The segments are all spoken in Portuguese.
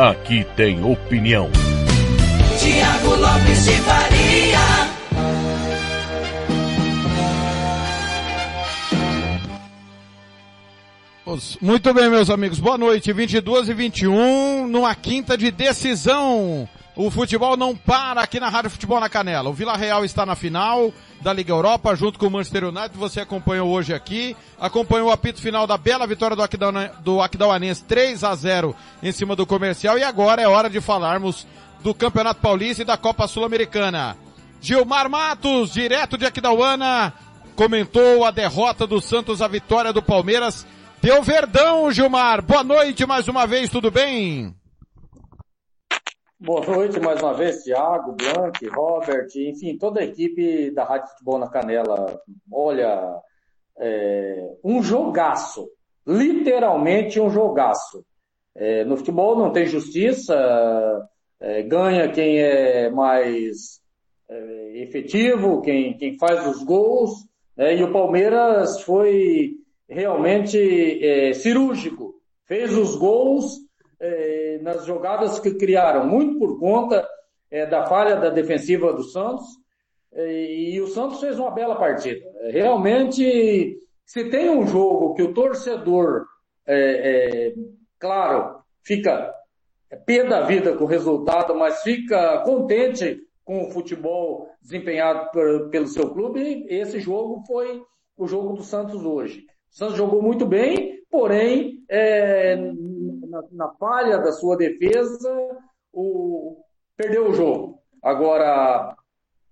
Aqui tem opinião. Tiago Lopes de Faria. Muito bem, meus amigos. Boa noite. 22 e 21, numa quinta de decisão. O futebol não para aqui na Rádio Futebol na Canela. O Vila Real está na final da Liga Europa, junto com o Manchester United. Você acompanhou hoje aqui. Acompanhou o apito final da bela vitória do, Aquidauana, do Aquidauanense 3 a 0 em cima do comercial. E agora é hora de falarmos do Campeonato Paulista e da Copa Sul-Americana. Gilmar Matos, direto de Aquidauana, comentou a derrota do Santos, a vitória do Palmeiras. Deu verdão, Gilmar. Boa noite mais uma vez, tudo bem? Boa noite mais uma vez, Thiago, Blanc, Robert, enfim, toda a equipe da Rádio Futebol na Canela. Olha, é, um jogaço, literalmente um jogaço. É, no futebol não tem justiça, é, ganha quem é mais é, efetivo, quem, quem faz os gols, né? e o Palmeiras foi realmente é, cirúrgico, fez os gols é, nas jogadas que criaram, muito por conta é, da falha da defensiva do Santos. É, e o Santos fez uma bela partida. Realmente, se tem um jogo que o torcedor, é, claro, fica pé da vida com o resultado, mas fica contente com o futebol desempenhado por, pelo seu clube, esse jogo foi o jogo do Santos hoje. O Santos jogou muito bem, porém, é, na, na falha da sua defesa, o, perdeu o jogo. Agora,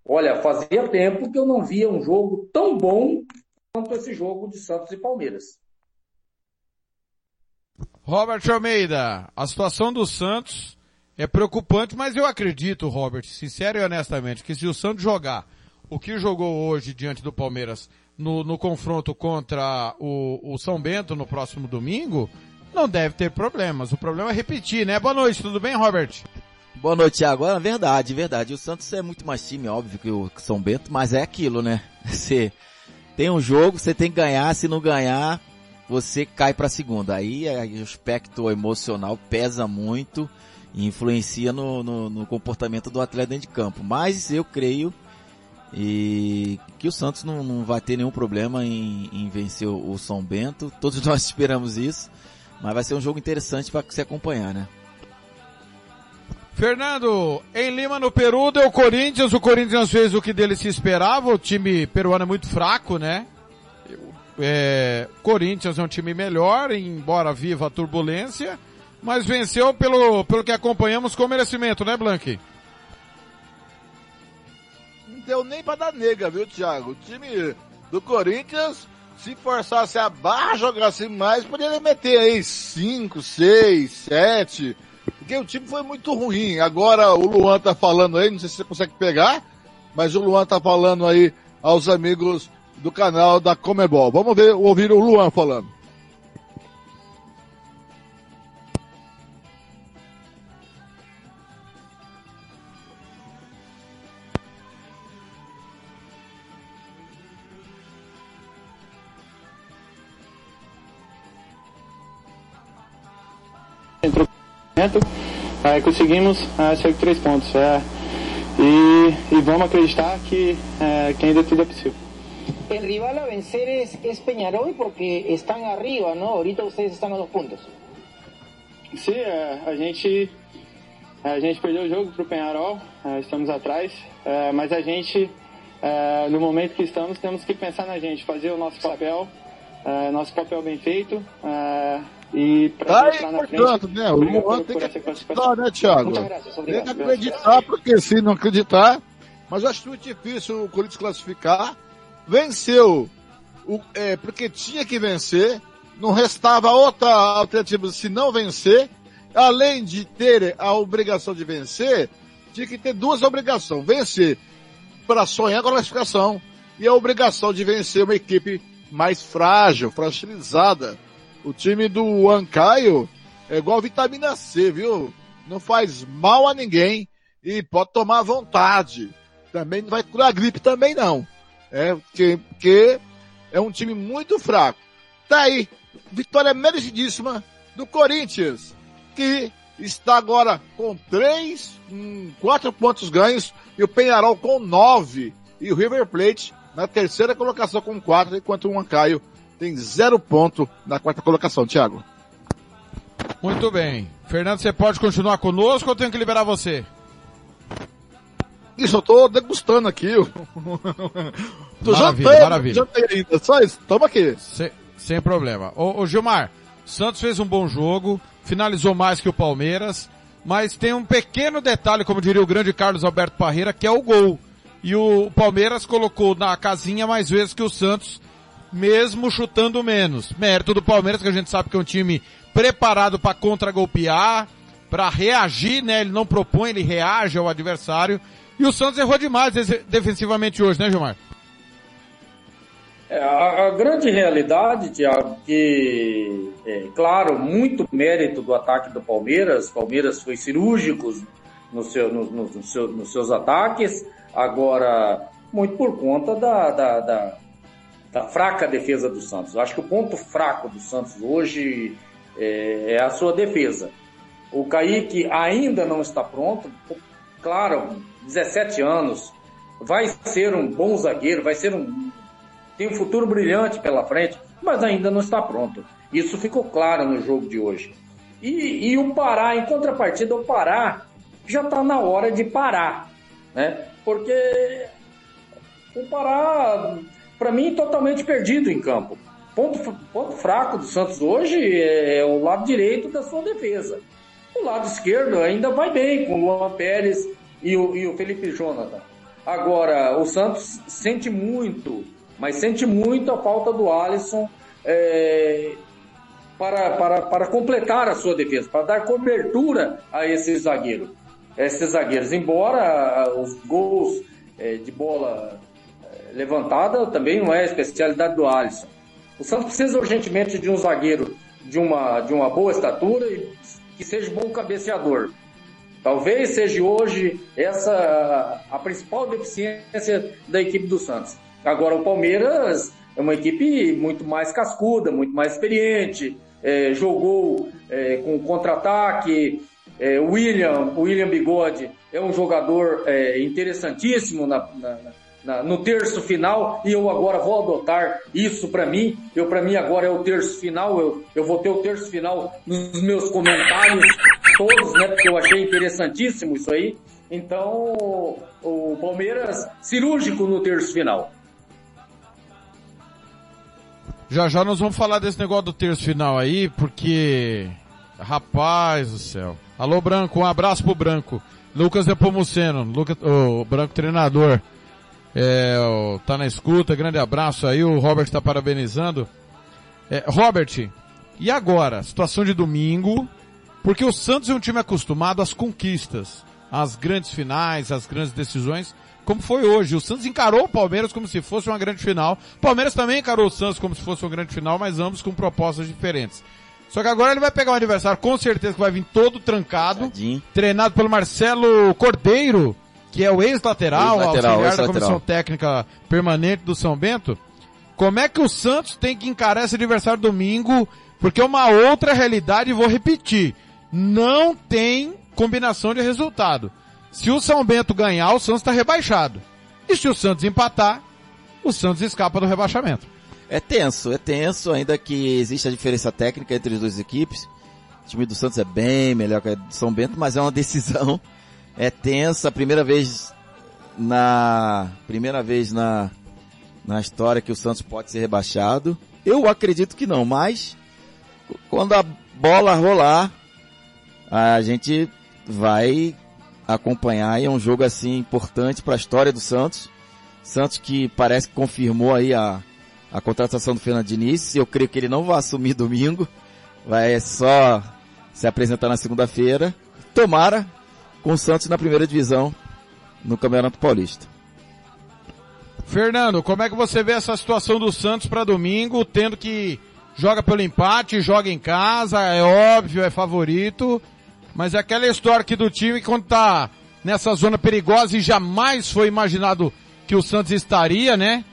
olha, fazia tempo que eu não via um jogo tão bom quanto esse jogo de Santos e Palmeiras. Robert Almeida, a situação do Santos é preocupante, mas eu acredito, Robert, sincero e honestamente, que se o Santos jogar o que jogou hoje diante do Palmeiras no, no confronto contra o, o São Bento no próximo domingo, não deve ter problemas. O problema é repetir, né? Boa noite, tudo bem, Robert? Boa noite, Thiago. É verdade, verdade. O Santos é muito mais time, óbvio, que o São Bento, mas é aquilo, né? Você tem um jogo, você tem que ganhar, se não ganhar, você cai para segunda. Aí, aí, o aspecto emocional pesa muito e influencia no, no, no, comportamento do atleta dentro de campo. Mas eu creio e que o Santos não, não vai ter nenhum problema em, em vencer o, o São Bento. Todos nós esperamos isso. Mas vai ser um jogo interessante para se acompanhar, né? Fernando, em Lima, no Peru, deu Corinthians. O Corinthians fez o que dele se esperava. O time peruano é muito fraco, né? É, Corinthians é um time melhor, embora viva a turbulência, mas venceu pelo, pelo que acompanhamos com merecimento, né, Blank? Não deu nem para dar nega, viu, Thiago? O time do Corinthians se forçasse a barra, jogasse mais, poderia meter aí 5, 6, 7. Porque o time foi muito ruim. Agora o Luan tá falando aí, não sei se você consegue pegar, mas o Luan tá falando aí aos amigos do canal da Comebol. Vamos ver, ouvir o Luan falando. Entrou é, conseguimos é, sair com três pontos. É, e, e, vamos acreditar que, é, que ainda tudo é possível. O rival a vencer es, es Peñarol porque están arriba, ¿no? Ahorita ustedes están a dos pontos. Sim, é, a gente a gente perdeu o jogo para o Penharol, é, estamos atrás, é, mas a gente, é, no momento que estamos, temos que pensar na gente, fazer o nosso papel, é, nosso papel bem feito, e pra tá portanto, né? O Luan tem que acreditar, né, Thiago? Tem que acreditar, porque se não acreditar, mas eu acho muito difícil o Corinthians classificar. Venceu, o, é, porque tinha que vencer, não restava outra alternativa se não vencer, além de ter a obrigação de vencer, tinha que ter duas obrigações. Vencer para sonhar com a classificação e a obrigação de vencer uma equipe mais frágil, fragilizada. O time do Ancaio é igual vitamina C, viu? Não faz mal a ninguém e pode tomar à vontade. Também não vai curar gripe também não. É, porque, porque é um time muito fraco. Tá aí, vitória merecidíssima do Corinthians, que está agora com três, hum, quatro pontos ganhos e o Penharol com nove e o River Plate na terceira colocação com quatro, enquanto o Ancaio tem zero ponto na quarta colocação, Thiago. Muito bem. Fernando, você pode continuar conosco ou tenho que liberar você? Isso, eu tô degustando aqui. tô Maravilha, jantando, maravilha. jantei ainda. Só isso, toma aqui. Se- sem problema. Ô, ô Gilmar, Santos fez um bom jogo, finalizou mais que o Palmeiras, mas tem um pequeno detalhe, como diria o grande Carlos Alberto Parreira, que é o gol. E o Palmeiras colocou na casinha mais vezes que o Santos, mesmo chutando menos. Mérito do Palmeiras, que a gente sabe que é um time preparado para contragolpear, para reagir, né? Ele não propõe, ele reage ao adversário. E o Santos errou demais defensivamente hoje, né, Gilmar? É, a, a grande realidade, Tiago, que, é, claro, muito mérito do ataque do Palmeiras. Palmeiras foi cirúrgico no seu, no, no- no seu- nos seus ataques. Agora, muito por conta da, da, da- da fraca defesa do Santos. Eu acho que o ponto fraco do Santos hoje é, é a sua defesa. O Kaique ainda não está pronto. Claro, 17 anos. Vai ser um bom zagueiro, vai ser um, tem um futuro brilhante pela frente, mas ainda não está pronto. Isso ficou claro no jogo de hoje. E, e o Pará, em contrapartida, o Pará já está na hora de parar, né? Porque o Pará, para mim, totalmente perdido em campo. Ponto, ponto fraco do Santos hoje é o lado direito da sua defesa. O lado esquerdo ainda vai bem com o Luan Pérez e o, e o Felipe Jonathan. Agora, o Santos sente muito, mas sente muito a falta do Alisson é, para, para, para completar a sua defesa, para dar cobertura a esse zagueiro. Esses zagueiros, embora os gols eh, de bola levantada também não é a especialidade do Alisson. O Santos precisa urgentemente de um zagueiro de uma, de uma boa estatura e que seja bom cabeceador. Talvez seja hoje essa a principal deficiência da equipe do Santos. Agora o Palmeiras é uma equipe muito mais cascuda, muito mais experiente, eh, jogou eh, com contra-ataque. O William, William Bigode é um jogador eh, interessantíssimo na- na- na- no terço final e eu agora vou adotar isso para mim. Eu para mim agora é o terço final. Eu, eu vou ter o terço final nos meus comentários todos, né? Porque eu achei interessantíssimo isso aí. Então o Palmeiras cirúrgico no terço final. Já já nós vamos falar desse negócio do terço final aí, porque. Rapaz do céu. Alô, Branco, um abraço pro Branco. Lucas Nepomuceno, Lucas, o Branco treinador. É, tá na escuta, grande abraço aí, o Robert está parabenizando. É, Robert, e agora? Situação de domingo, porque o Santos é um time acostumado às conquistas, às grandes finais, às grandes decisões, como foi hoje. O Santos encarou o Palmeiras como se fosse uma grande final. O Palmeiras também encarou o Santos como se fosse uma grande final, mas ambos com propostas diferentes. Só que agora ele vai pegar um adversário com certeza que vai vir todo trancado, Tadinho. treinado pelo Marcelo Cordeiro, que é o ex-lateral, Ex-lateral, auxiliar da ex-lateral. comissão técnica permanente do São Bento. Como é que o Santos tem que encarar esse adversário domingo? Porque é uma outra realidade, e vou repetir, não tem combinação de resultado. Se o São Bento ganhar, o Santos está rebaixado. E se o Santos empatar, o Santos escapa do rebaixamento. É tenso, é tenso, ainda que exista a diferença técnica entre as duas equipes. O time do Santos é bem melhor que a do São Bento, mas é uma decisão. É tensa, primeira vez na primeira vez na na história que o Santos pode ser rebaixado. Eu acredito que não, mas quando a bola rolar, a gente vai acompanhar e é um jogo assim importante para a história do Santos. Santos que parece que confirmou aí a a contratação do Fernando Diniz. Eu creio que ele não vai assumir domingo. Vai só se apresentar na segunda-feira. Tomara com o Santos na primeira divisão no Campeonato Paulista. Fernando, como é que você vê essa situação do Santos para domingo, tendo que joga pelo empate, joga em casa, é óbvio, é favorito, mas é aquela história aqui do time quando tá nessa zona perigosa e jamais foi imaginado que o Santos estaria, né?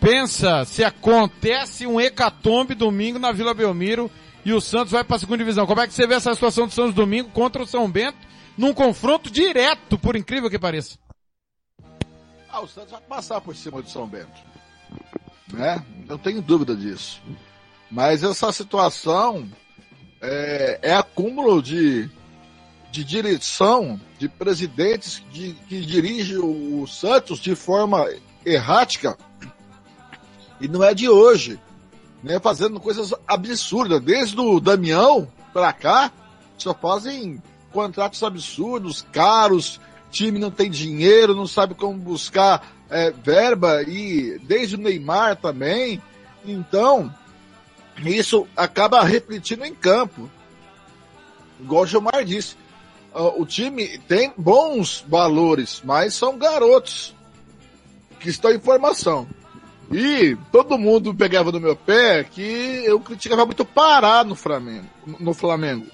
Pensa se acontece um hecatombe domingo na Vila Belmiro e o Santos vai para a segunda divisão. Como é que você vê essa situação do Santos domingo contra o São Bento num confronto direto, por incrível que pareça? Ah, o Santos vai passar por cima do São Bento. Né? Não tenho dúvida disso. Mas essa situação é, é acúmulo de, de direção de presidentes de, que dirigem o, o Santos de forma errática. E não é de hoje. Né, fazendo coisas absurdas. Desde o Damião para cá, só fazem contratos absurdos, caros, time não tem dinheiro, não sabe como buscar é, verba, e desde o Neymar também. Então, isso acaba refletindo em campo. Igual o Gilmar disse, o time tem bons valores, mas são garotos que estão em formação. E todo mundo pegava no meu pé que eu criticava muito Pará no Flamengo. No Flamengo.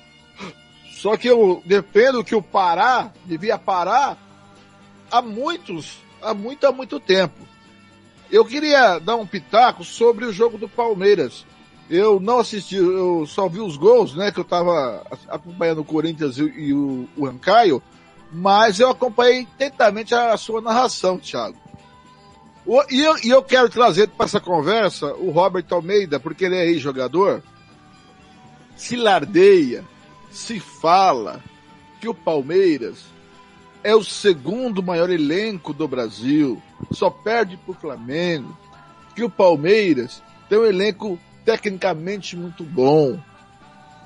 Só que eu defendo que o Pará devia parar há muitos, há muito, há muito tempo. Eu queria dar um pitaco sobre o jogo do Palmeiras. Eu não assisti, eu só vi os gols, né, que eu estava acompanhando o Corinthians e, e o, o Ancaio, mas eu acompanhei intensamente a sua narração, Thiago. O, e, eu, e eu quero trazer para essa conversa o Robert Almeida, porque ele é ex-jogador, se lardeia, se fala que o Palmeiras é o segundo maior elenco do Brasil, só perde para o Flamengo, que o Palmeiras tem um elenco tecnicamente muito bom.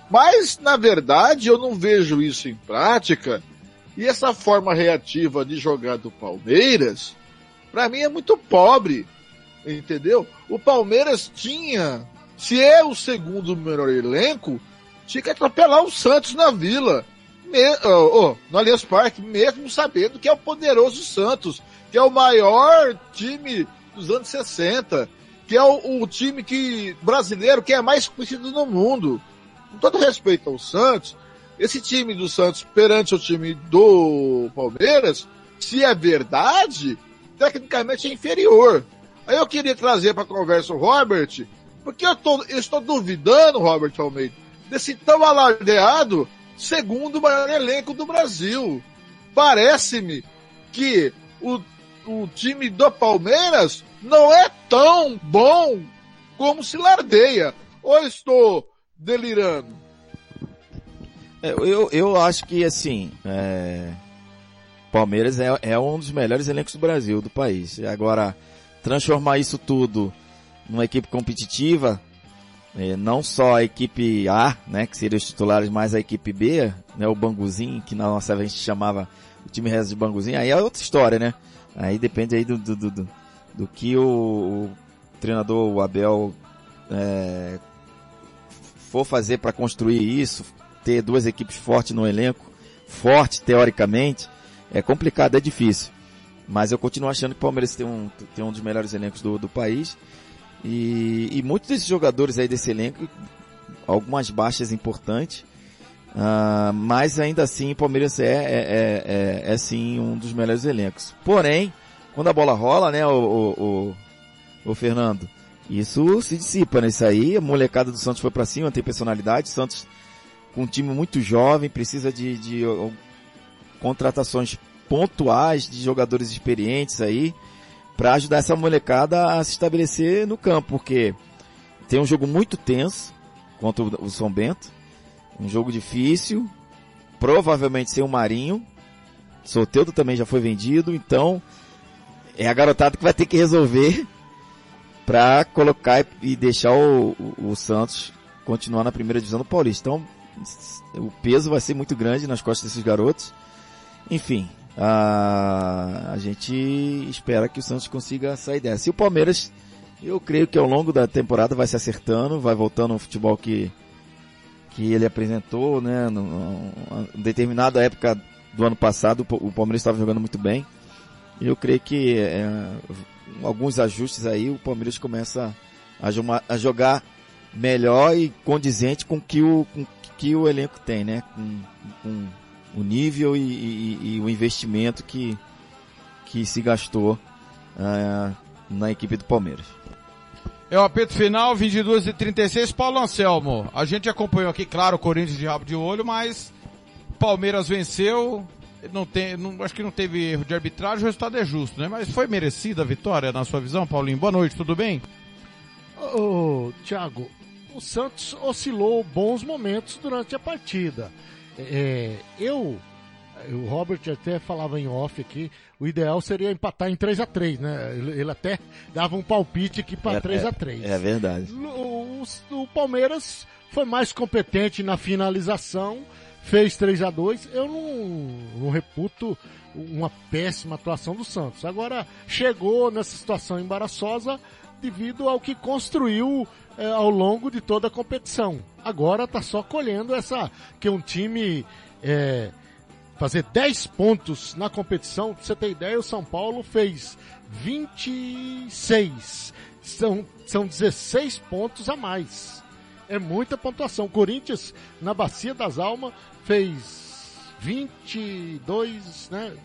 Mas, na verdade, eu não vejo isso em prática, e essa forma reativa de jogar do Palmeiras, para mim é muito pobre, entendeu? O Palmeiras tinha, se é o segundo melhor elenco, tinha que atropelar o Santos na Vila me, oh, oh, no Allianz Parque, mesmo sabendo que é o poderoso Santos, que é o maior time dos anos 60, que é o, o time que brasileiro que é mais conhecido no mundo. Com todo respeito ao Santos, esse time do Santos perante o time do Palmeiras, se é verdade, tecnicamente é inferior. Aí eu queria trazer para a conversa o Robert, porque eu, tô, eu estou duvidando, Robert Almeida, desse tão alardeado segundo maior elenco do Brasil. Parece-me que o, o time do Palmeiras não é tão bom como se lardeia. Ou estou delirando? É, eu, eu acho que assim, é... Palmeiras é, é um dos melhores elencos do Brasil, do país. Agora, transformar isso tudo numa equipe competitiva, não só a equipe A, né, que seriam os titulares, mas a equipe B, né, o Banguzinho, que na nossa vez a gente chamava o time reserva de Banguzinho, aí é outra história, né? Aí depende aí do, do, do, do, do que o, o, treinador, o Abel, é, for fazer para construir isso, ter duas equipes fortes no elenco, forte teoricamente, é complicado, é difícil. Mas eu continuo achando que o Palmeiras tem um, tem um dos melhores elencos do, do país. E, e muitos desses jogadores aí desse elenco, algumas baixas importantes, uh, mas ainda assim o Palmeiras é, é, é, é, é sim um dos melhores elencos. Porém, quando a bola rola, né, o, o, o, o Fernando, isso se dissipa, né? Isso aí, a molecada do Santos foi para cima, tem personalidade, Santos com um time muito jovem, precisa de, de contratações pontuais de jogadores experientes aí para ajudar essa molecada a se estabelecer no campo, porque tem um jogo muito tenso contra o São Bento, um jogo difícil, provavelmente sem o Marinho, Soteudo também já foi vendido, então é a garotada que vai ter que resolver para colocar e deixar o, o, o, Santos continuar na primeira divisão do Paulista. Então o peso vai ser muito grande nas costas desses garotos. Enfim, a, a gente espera que o Santos consiga sair dessa. E o Palmeiras, eu creio que ao longo da temporada vai se acertando, vai voltando ao futebol que, que ele apresentou, né, numa determinada época do ano passado, o Palmeiras estava jogando muito bem. E eu creio que é, alguns ajustes aí o Palmeiras começa a, a, jogar melhor e condizente com que o com que o elenco tem, né? Com, com o nível e, e, e, o investimento que que se gastou uh, na equipe do Palmeiras. É o apito final, 22 e 36. Paulo Anselmo, a gente acompanhou aqui, claro, o Corinthians de rabo de olho, mas Palmeiras venceu, não tem, não, acho que não teve erro de arbitragem, o resultado é justo, né? Mas foi merecida a vitória, na sua visão, Paulinho? Boa noite, tudo bem? Ô, oh, Thiago, o Santos oscilou bons momentos durante a partida. É, eu, o Robert até falava em off aqui, o ideal seria empatar em 3 a 3 né? Ele, até dava um palpite aqui para é, 3 a 3 é, é verdade. O, o, o Palmeiras foi mais competente na finalização, fez 3 a 2 Eu não, não reputo uma péssima atuação do Santos. Agora, chegou nessa situação embaraçosa devido ao que construiu é, ao longo de toda a competição. Agora está só colhendo essa que um time é, fazer 10 pontos na competição. Você ter ideia, o São Paulo fez 26. São, são 16 pontos a mais. É muita pontuação. O Corinthians, na Bacia das Almas, fez 22, né?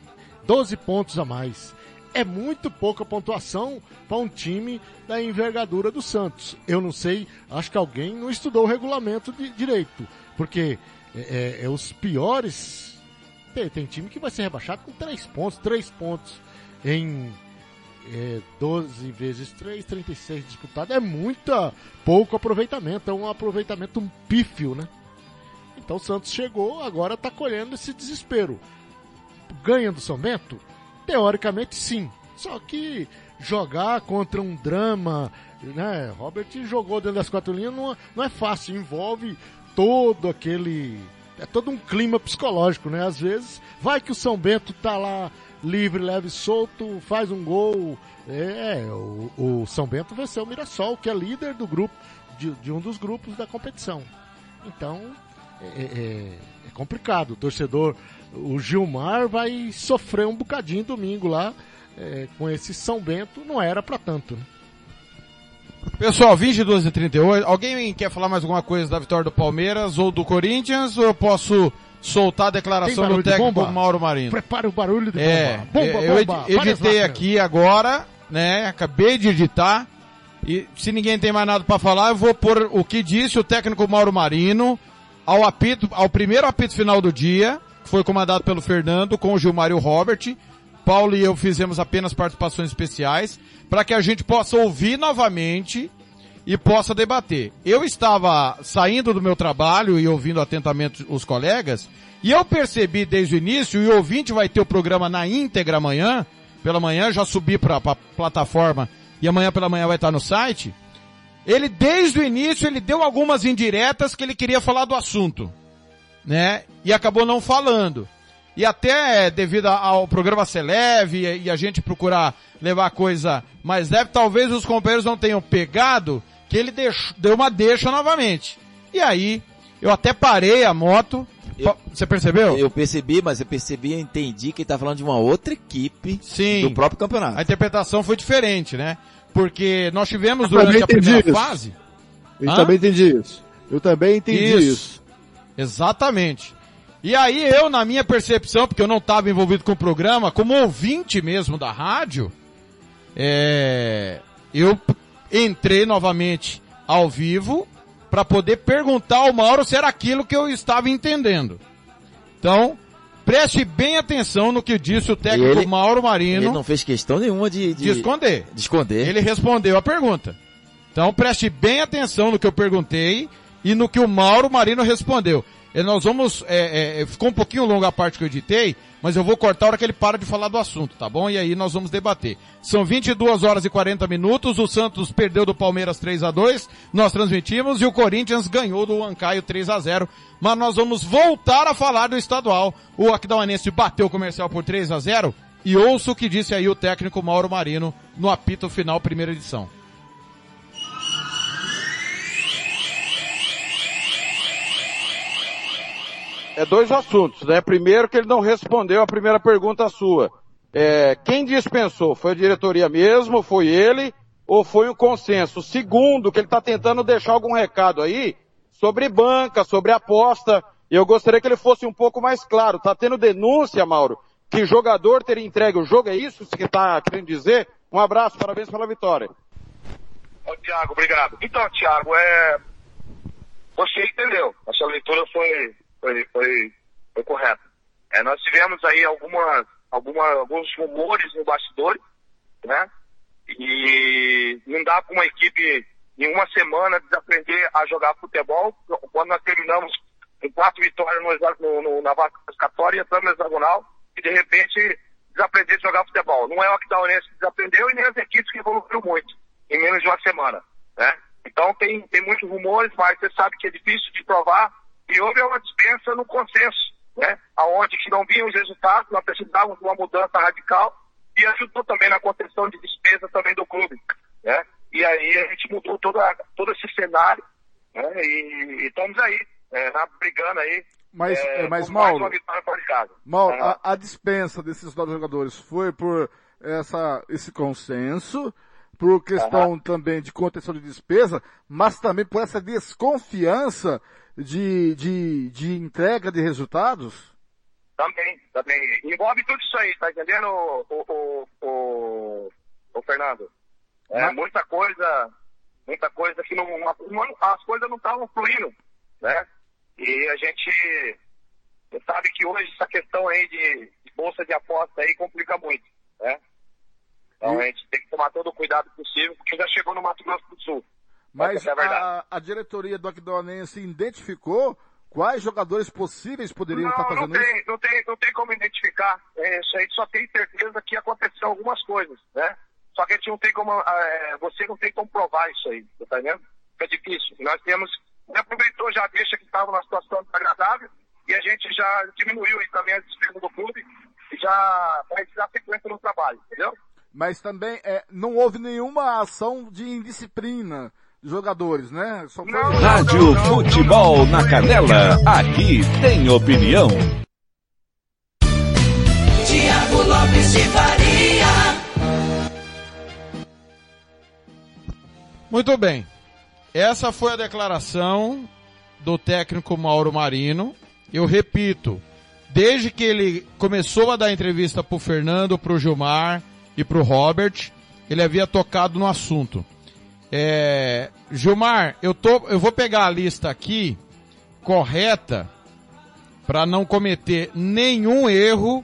12 pontos a mais. É muito pouca pontuação para um time da envergadura do Santos. Eu não sei, acho que alguém não estudou o regulamento de direito, porque é, é, é os piores. Tem, tem, time que vai ser rebaixado com 3 pontos, 3 pontos em é, 12 vezes 3, 36 disputado. É muito pouco aproveitamento, é um aproveitamento um pífio, né? Então o Santos chegou, agora está colhendo esse desespero. Ganha do São Bento? Teoricamente sim. Só que jogar contra um drama, né? Robert jogou dentro das quatro linhas, não, não é fácil, envolve todo aquele. É todo um clima psicológico, né? Às vezes, vai que o São Bento tá lá livre, leve, solto, faz um gol. É, o, o São Bento venceu o Mirassol, que é líder do grupo, de, de um dos grupos da competição. Então, é, é, é, é, complicado. O torcedor, o Gilmar vai sofrer um bocadinho domingo lá é, com esse São Bento. Não era para tanto. Né? Pessoal, 22 e 38. Alguém quer falar mais alguma coisa da vitória do Palmeiras ou do Corinthians? Ou eu posso soltar a declaração do técnico Mauro Marino? Prepara o barulho de é, bomba. Bomba, eu bomba. Eu editei aqui agora, né? Acabei de editar. E se ninguém tem mais nada para falar, eu vou pôr o que disse o técnico Mauro Marino ao apito, ao primeiro apito final do dia, que foi comandado pelo Fernando com o Gilmar e o Robert. Paulo e eu fizemos apenas participações especiais para que a gente possa ouvir novamente e possa debater. Eu estava saindo do meu trabalho e ouvindo atentamente os colegas e eu percebi desde o início, e o ouvinte vai ter o programa na íntegra amanhã, pela manhã já subi para a plataforma e amanhã pela manhã vai estar no site, ele desde o início ele deu algumas indiretas que ele queria falar do assunto, né? E acabou não falando. E até devido ao programa ser leve e a gente procurar levar a coisa mais leve, talvez os companheiros não tenham pegado que ele deu uma deixa novamente. E aí, eu até parei a moto. Eu, Você percebeu? Eu percebi, mas eu percebi e entendi que ele tá falando de uma outra equipe Sim, do próprio campeonato. A interpretação foi diferente, né? Porque nós tivemos durante a primeira isso. fase. Eu Hã? também entendi isso. Eu também entendi isso. isso. Exatamente. E aí eu, na minha percepção, porque eu não estava envolvido com o programa, como ouvinte mesmo da rádio, é, eu entrei novamente ao vivo para poder perguntar ao Mauro se era aquilo que eu estava entendendo. Então, Preste bem atenção no que disse o técnico ele, Mauro Marino. Ele não fez questão nenhuma de, de, de esconder. De esconder. Ele respondeu a pergunta. Então preste bem atenção no que eu perguntei e no que o Mauro Marino respondeu. E nós vamos, é, é, ficou um pouquinho longa a parte que eu editei, mas eu vou cortar a hora que ele para de falar do assunto, tá bom? E aí nós vamos debater. São 22 horas e 40 minutos, o Santos perdeu do Palmeiras 3 a 2 nós transmitimos, e o Corinthians ganhou do Ancaio 3 a 0 mas nós vamos voltar a falar do estadual. O Aquidauanense bateu o comercial por 3 a 0 e ouço o que disse aí o técnico Mauro Marino no apito final primeira edição. É dois assuntos, né? Primeiro que ele não respondeu a primeira pergunta sua. É, quem dispensou? Foi a diretoria mesmo? Foi ele? Ou foi um consenso? Segundo, que ele está tentando deixar algum recado aí sobre banca, sobre aposta. Eu gostaria que ele fosse um pouco mais claro. Tá tendo denúncia, Mauro, que jogador teria entregue o jogo. É isso que está querendo dizer? Um abraço, parabéns pela vitória. Ô, Tiago, obrigado. Então, Tiago, é... você entendeu. A sua leitura foi, foi, foi, foi correta. É, nós tivemos aí algumas, alguma, alguns rumores no bastidor, né? E não dá para uma equipe em uma semana desaprender a jogar futebol. Quando nós terminamos com quatro vitórias no, no, na classificatória, entramos no hexagonal e de repente desaprender a jogar futebol. Não é o que desaprendeu e nem as equipes que evoluíram muito em menos de uma semana, né? Então tem, tem muitos rumores, mas você sabe que é difícil de provar e houve uma dispensa no consenso, né? Aonde que não vinham os resultados, nós precisávamos de uma mudança radical e ajudou também na contenção de despesa também do clube, né? E aí a gente mudou toda, todo esse cenário, né? E, e estamos aí, é, brigando aí. Mas, é, mas Mauro, Mauro ah. a, a dispensa desses novos jogadores foi por essa, esse consenso, por questão também de contenção de despesa, mas também por essa desconfiança de, de, de entrega de resultados? Também, também. Envolve tudo isso aí, tá entendendo, o, o, o, o Fernando? É mas... muita coisa, muita coisa que não, não as coisas não estavam fluindo, né? E a gente sabe que hoje essa questão aí de, de bolsa de aposta aí complica muito, né? Então a gente tem que tomar todo o cuidado possível, porque já chegou no Mato Grosso do Sul. Mas é a, a, diretoria do Aquidauanense identificou quais jogadores possíveis poderiam não, estar fazendo não tem, isso? Não tem, não tem como identificar. É, isso aí só tem certeza que aconteceu algumas coisas, né? Só que a gente não tem como, é, você não tem como provar isso aí, tá entendendo? É difícil. Nós temos, aproveitou já deixa que estava numa situação desagradável e a gente já diminuiu aí também a despesa do clube e já vai dar sequência no trabalho, entendeu? mas também é, não houve nenhuma ação de indisciplina jogadores, né? Foi... Rádio não, não, Futebol na Canela, aqui tem opinião. Tiago Lopes de Faria. Muito bem. Essa foi a declaração do técnico Mauro Marino. Eu repito, desde que ele começou a dar entrevista para o Fernando, para o Gilmar, e para o Robert. Ele havia tocado no assunto. É, Gilmar, eu, tô, eu vou pegar a lista aqui correta para não cometer nenhum erro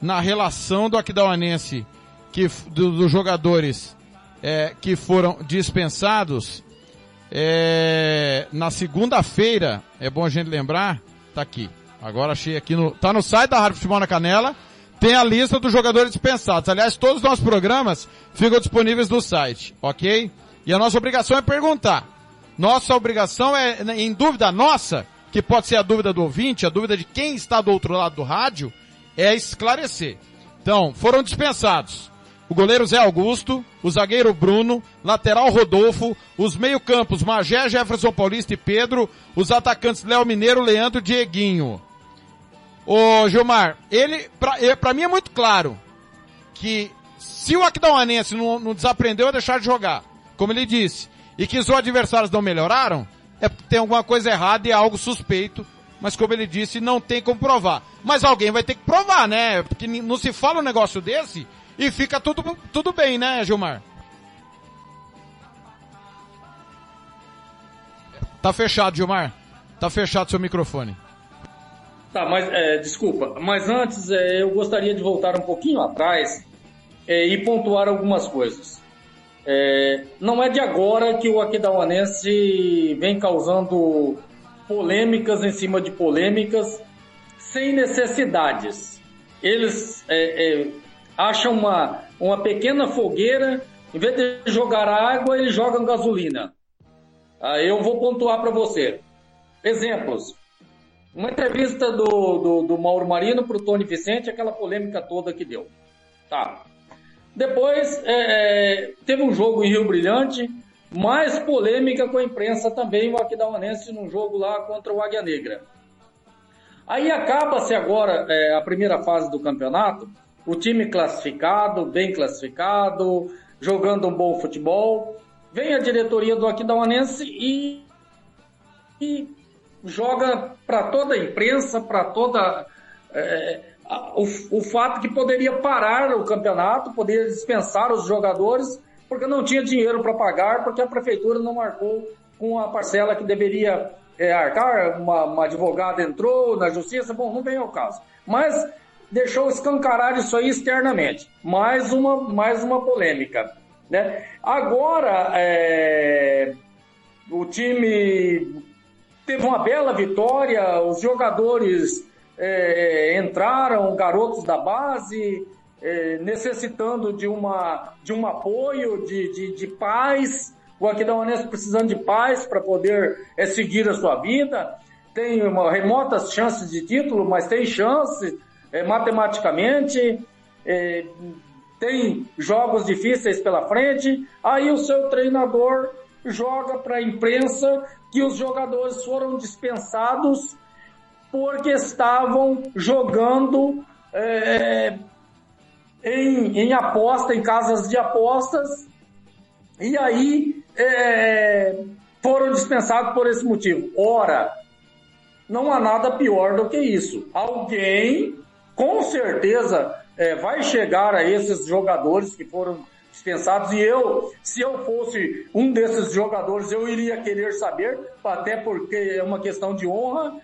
na relação do Aquidauanense que, do, dos jogadores é, que foram dispensados é, na segunda-feira, é bom a gente lembrar, tá aqui. Agora achei aqui no, tá no site da Rádio Futebol na Canela, tem a lista dos jogadores dispensados. Aliás, todos os nossos programas ficam disponíveis no site, ok? E a nossa obrigação é perguntar. Nossa obrigação é, em dúvida nossa, que pode ser a dúvida do ouvinte, a dúvida de quem está do outro lado do rádio, é esclarecer. Então, foram dispensados o goleiro Zé Augusto, o zagueiro Bruno, lateral Rodolfo, os meio-campos Magé, Jefferson Paulista e Pedro, os atacantes Léo Mineiro, Leandro Dieguinho. Ô Gilmar, ele, pra, pra mim é muito claro que se o Aquidauanense não, não desaprendeu a deixar de jogar, como ele disse, e que os adversários não melhoraram, é porque tem alguma coisa errada e é algo suspeito, mas como ele disse, não tem como provar. Mas alguém vai ter que provar, né? Porque não se fala um negócio desse e fica tudo, tudo bem, né, Gilmar? Tá fechado, Gilmar. Tá fechado seu microfone. Tá, mas é, desculpa, mas antes é, eu gostaria de voltar um pouquinho atrás é, e pontuar algumas coisas. É, não é de agora que o Aquidauanense vem causando polêmicas em cima de polêmicas sem necessidades. Eles é, é, acham uma, uma pequena fogueira, em vez de jogar água, eles jogam gasolina. Ah, eu vou pontuar para você. Exemplos. Uma entrevista do, do, do Mauro Marino para o Tony Vicente, aquela polêmica toda que deu. Tá. Depois é, é, teve um jogo em Rio Brilhante, mais polêmica com a imprensa também, o Aquidauanense num jogo lá contra o Águia Negra. Aí acaba-se agora é, a primeira fase do campeonato, o time classificado, bem classificado, jogando um bom futebol. Vem a diretoria do Aquidauanense e, e joga para toda a imprensa, para toda. É, o, o fato que poderia parar o campeonato, poderia dispensar os jogadores, porque não tinha dinheiro para pagar, porque a prefeitura não marcou com a parcela que deveria é, arcar, uma, uma advogada entrou na justiça, bom, não vem ao caso. Mas deixou escancarar isso aí externamente. Mais uma, mais uma polêmica. Né? Agora, é, o time teve uma bela vitória, os jogadores é, entraram, garotos da base, é, necessitando de, uma, de um apoio, de, de, de paz. O Aquidauanense precisando de paz para poder é, seguir a sua vida. Tem uma, remotas chances de título, mas tem chances é, matematicamente. É, tem jogos difíceis pela frente. Aí o seu treinador joga para a imprensa que os jogadores foram dispensados porque estavam jogando é, em, em aposta, em casas de apostas, e aí é, foram dispensados por esse motivo. Ora, não há nada pior do que isso. Alguém, com certeza, é, vai chegar a esses jogadores que foram dispensados e eu, se eu fosse um desses jogadores, eu iria querer saber, até porque é uma questão de honra.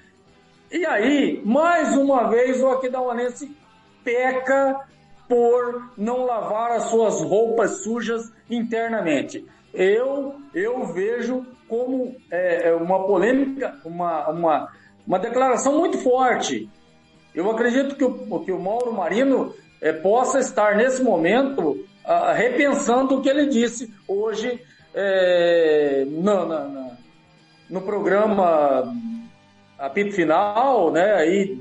E aí, mais uma vez, o Aquidauanense peca por não lavar as suas roupas sujas internamente. Eu, eu vejo como é, é, uma polêmica, uma, uma, uma declaração muito forte. Eu acredito que o, que o Mauro Marino é, possa estar nesse momento uh, repensando o que ele disse hoje é, no programa Apito Final, né, aí,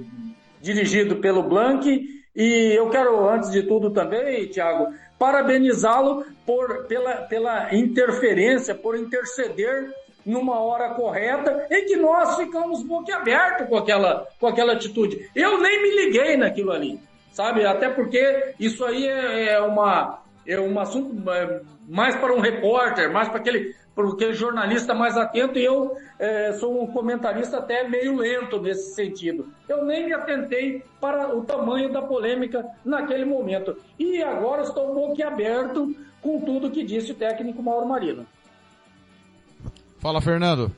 dirigido pelo Blank, e eu quero, antes de tudo também, Tiago, parabenizá-lo por, pela, pela interferência, por interceder numa hora correta e que nós ficamos boquiabertos com aquela, com aquela atitude. Eu nem me liguei naquilo ali, sabe? Até porque isso aí é, é uma, é um assunto é, mais para um repórter, mais para aquele porque jornalista mais atento e eu é, sou um comentarista até meio lento nesse sentido. Eu nem me atentei para o tamanho da polêmica naquele momento. E agora estou um pouco aberto com tudo que disse o técnico Mauro Marino. Fala, Fernando.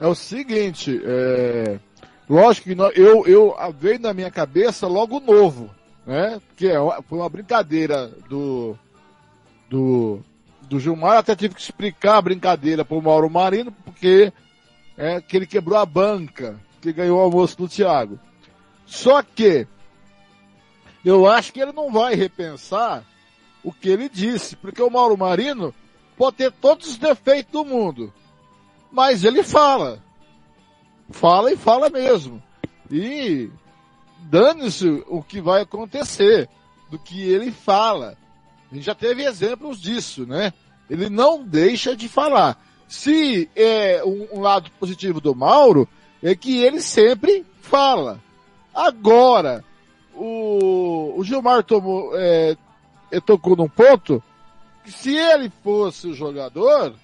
É o seguinte, é... lógico que nós, eu, eu veio na minha cabeça logo novo, né? Que é, foi uma brincadeira do, do do Gilmar, até tive que explicar a brincadeira pro Mauro Marino, porque é que ele quebrou a banca, que ganhou o almoço do Thiago. Só que eu acho que ele não vai repensar o que ele disse, porque o Mauro Marino pode ter todos os defeitos do mundo, mas ele fala. Fala e fala mesmo. E dane-se o que vai acontecer do que ele fala. A gente já teve exemplos disso, né? Ele não deixa de falar. Se é um, um lado positivo do Mauro, é que ele sempre fala. Agora, o, o Gilmar tomou, é, tocou num ponto que se ele fosse o jogador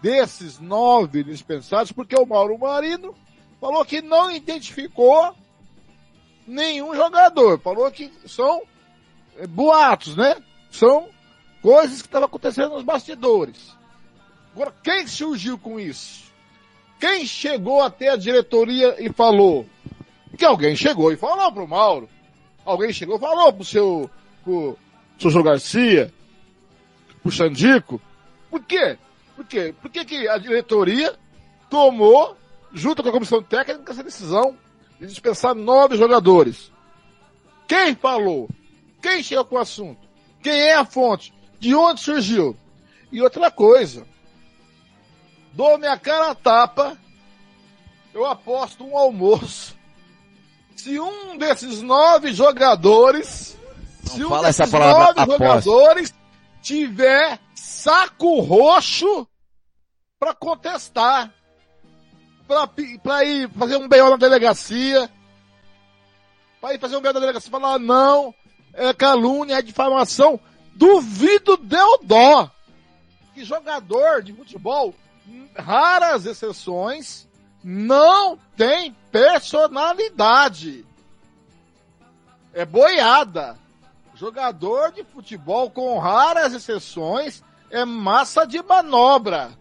desses nove dispensados, porque o Mauro Marino falou que não identificou nenhum jogador, falou que são é, boatos, né? São coisas que estavam acontecendo nos bastidores. Agora, quem surgiu com isso? Quem chegou até a diretoria e falou? Que alguém chegou e falou pro Mauro. Alguém chegou e falou pro seu, pro seu Garcia, pro Xandico. Por quê? Por quê? Por que, que a diretoria tomou, junto com a comissão técnica, essa decisão de dispensar nove jogadores? Quem falou? Quem chegou com o assunto? Quem é a fonte? De onde surgiu? E outra coisa, dou minha cara a tapa, eu aposto um almoço. Se um desses nove jogadores, Não se um fala desses essa palavra, nove aposta. jogadores tiver saco roxo para contestar. pra ir fazer um B.O. na delegacia. Pra ir fazer um B.O. na delegacia e falar, não, é calúnia, é difamação. Duvido deu dó. Que jogador de futebol, raras exceções, não tem personalidade. É boiada. Jogador de futebol, com raras exceções, é massa de manobra.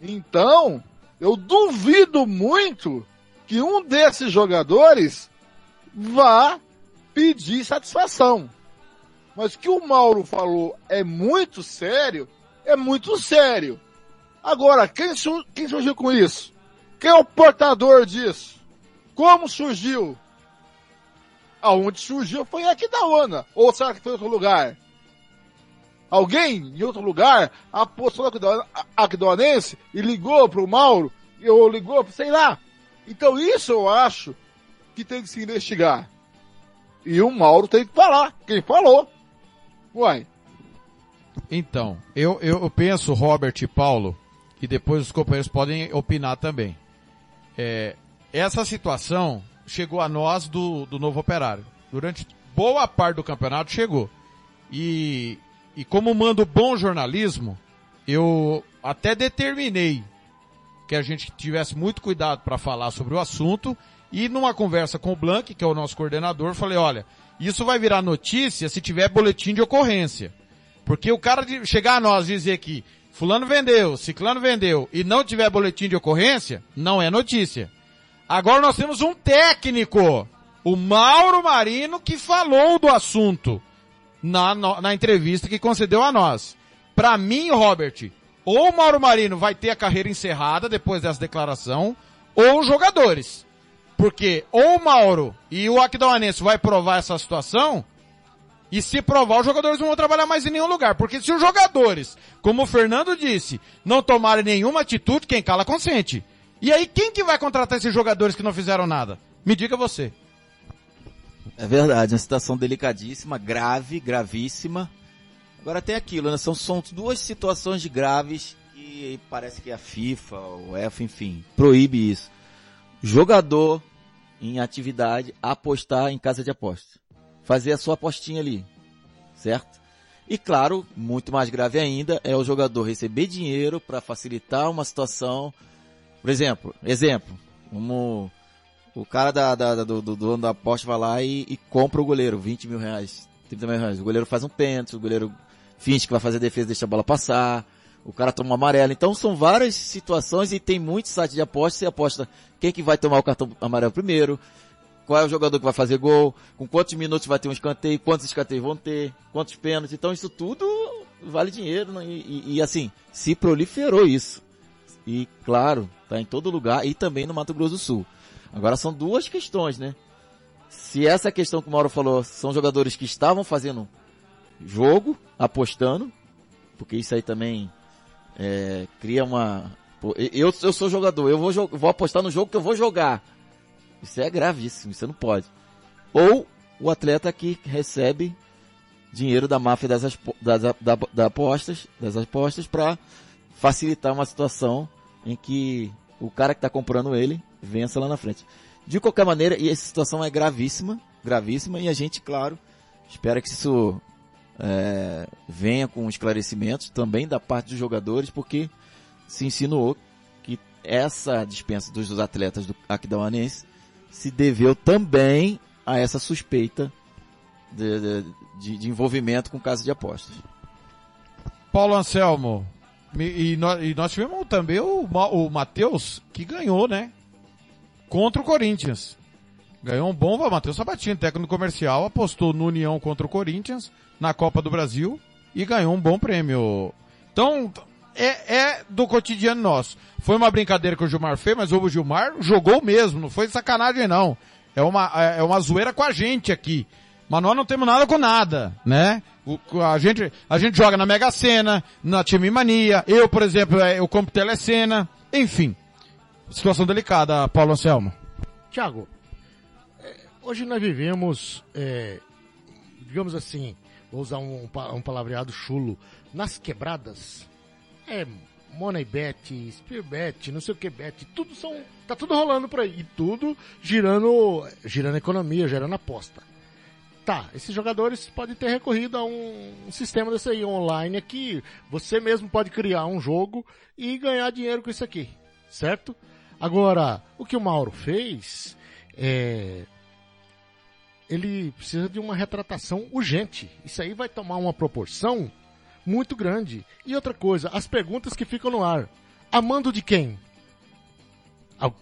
Então, eu duvido muito que um desses jogadores vá pedir satisfação. Mas o que o Mauro falou é muito sério, é muito sério. Agora, quem, su- quem surgiu com isso? Quem é o portador disso? Como surgiu? Aonde surgiu foi aqui da ONA. Ou será que foi em outro lugar? Alguém em outro lugar apostou no Aquidauan- Aquidauanense e ligou pro Mauro, ou ligou, pro- sei lá. Então isso eu acho que tem que se investigar. E o Mauro tem que falar. Quem falou? Uai. Então, eu, eu penso, Robert e Paulo, e depois os companheiros podem opinar também. É, essa situação chegou a nós do, do novo operário. Durante boa parte do campeonato chegou. E, e como mando bom jornalismo, eu até determinei que a gente tivesse muito cuidado para falar sobre o assunto. E numa conversa com o Blank, que é o nosso coordenador, falei, olha, isso vai virar notícia se tiver boletim de ocorrência. Porque o cara de chegar a nós e dizer que fulano vendeu, ciclano vendeu e não tiver boletim de ocorrência, não é notícia. Agora nós temos um técnico, o Mauro Marino, que falou do assunto na, na entrevista que concedeu a nós. Pra mim, Robert, ou o Mauro Marino vai ter a carreira encerrada depois dessa declaração, ou os jogadores. Porque ou o Mauro e o Aquidauanense vai provar essa situação, e se provar, os jogadores não vão trabalhar mais em nenhum lugar. Porque se os jogadores, como o Fernando disse, não tomarem nenhuma atitude, quem cala consente. E aí, quem que vai contratar esses jogadores que não fizeram nada? Me diga você. É verdade, uma situação delicadíssima, grave, gravíssima. Agora tem aquilo, né? São, são duas situações graves que parece que a FIFA, o UEFA, enfim, proíbe isso. Jogador em atividade apostar em casa de apostas. Fazer a sua apostinha ali. Certo? E claro, muito mais grave ainda é o jogador receber dinheiro para facilitar uma situação. Por exemplo, exemplo, como o cara da, da- da- do, do dono da aposta vai lá e, e compra o goleiro, 20 mil reais, 30 mil reais. O goleiro faz um pênalti, o goleiro finge que vai fazer defesa, deixa a bola passar, o cara toma amarelo. Então são várias situações e tem muitos sites de aposta, você aposta quem que vai tomar o cartão amarelo primeiro, qual é o jogador que vai fazer gol, com quantos minutos vai ter um escanteio, quantos escanteios vão ter, quantos pênaltis. Então isso tudo vale dinheiro né? e, e- e, assim, se proliferou isso. E claro, tá em todo lugar e também no Mato Grosso do Sul. Agora são duas questões, né? Se essa questão que o Mauro falou são jogadores que estavam fazendo jogo, apostando, porque isso aí também é, cria uma. eu, eu sou jogador, eu vou, vou apostar no jogo que eu vou jogar. Isso é gravíssimo, isso não pode. Ou o atleta que recebe dinheiro da máfia das, das, da, da apostas, das apostas para facilitar uma situação em que o cara que está comprando ele vença lá na frente. De qualquer maneira, e essa situação é gravíssima, gravíssima, e a gente, claro, espera que isso é, venha com esclarecimentos também da parte dos jogadores, porque se insinuou que essa dispensa dos, atletas do Aquidauanense se deveu também a essa suspeita de, de- de- envolvimento com caso de apostas. Paulo Anselmo. E, e nós, e nós tivemos também o, o Matheus, que ganhou, né? Contra o Corinthians. Ganhou um bom Matheus Sabatini, técnico comercial, apostou no União contra o Corinthians, na Copa do Brasil, e ganhou um bom prêmio. Então, é, é do cotidiano nosso. Foi uma brincadeira que o Gilmar fez, mas o Gilmar jogou mesmo, não foi sacanagem não. É uma, é uma zoeira com a gente aqui. Mas nós não temos nada com nada, né? O- a, gente, a gente joga na Mega Sena, na Time Mania, eu, por exemplo, é, eu compro Telecena, enfim. Situação delicada, Paulo Anselmo. Tiago, é, hoje nós vivemos, é, digamos assim, vou usar um, um palavreado chulo, nas quebradas. É Moneybet, Spearbet, não sei o que bet, tudo são, tá tudo rolando por aí. E tudo girando, girando economia, gerando aposta. Tá, esses jogadores podem ter recorrido a um, sistema desse aí online aqui. Você mesmo pode criar um jogo e ganhar dinheiro com isso aqui, certo? Agora, o que o Mauro fez é ele precisa de uma retratação urgente. Isso aí vai tomar uma proporção muito grande. E outra coisa, as perguntas que ficam no ar. Amando de quem?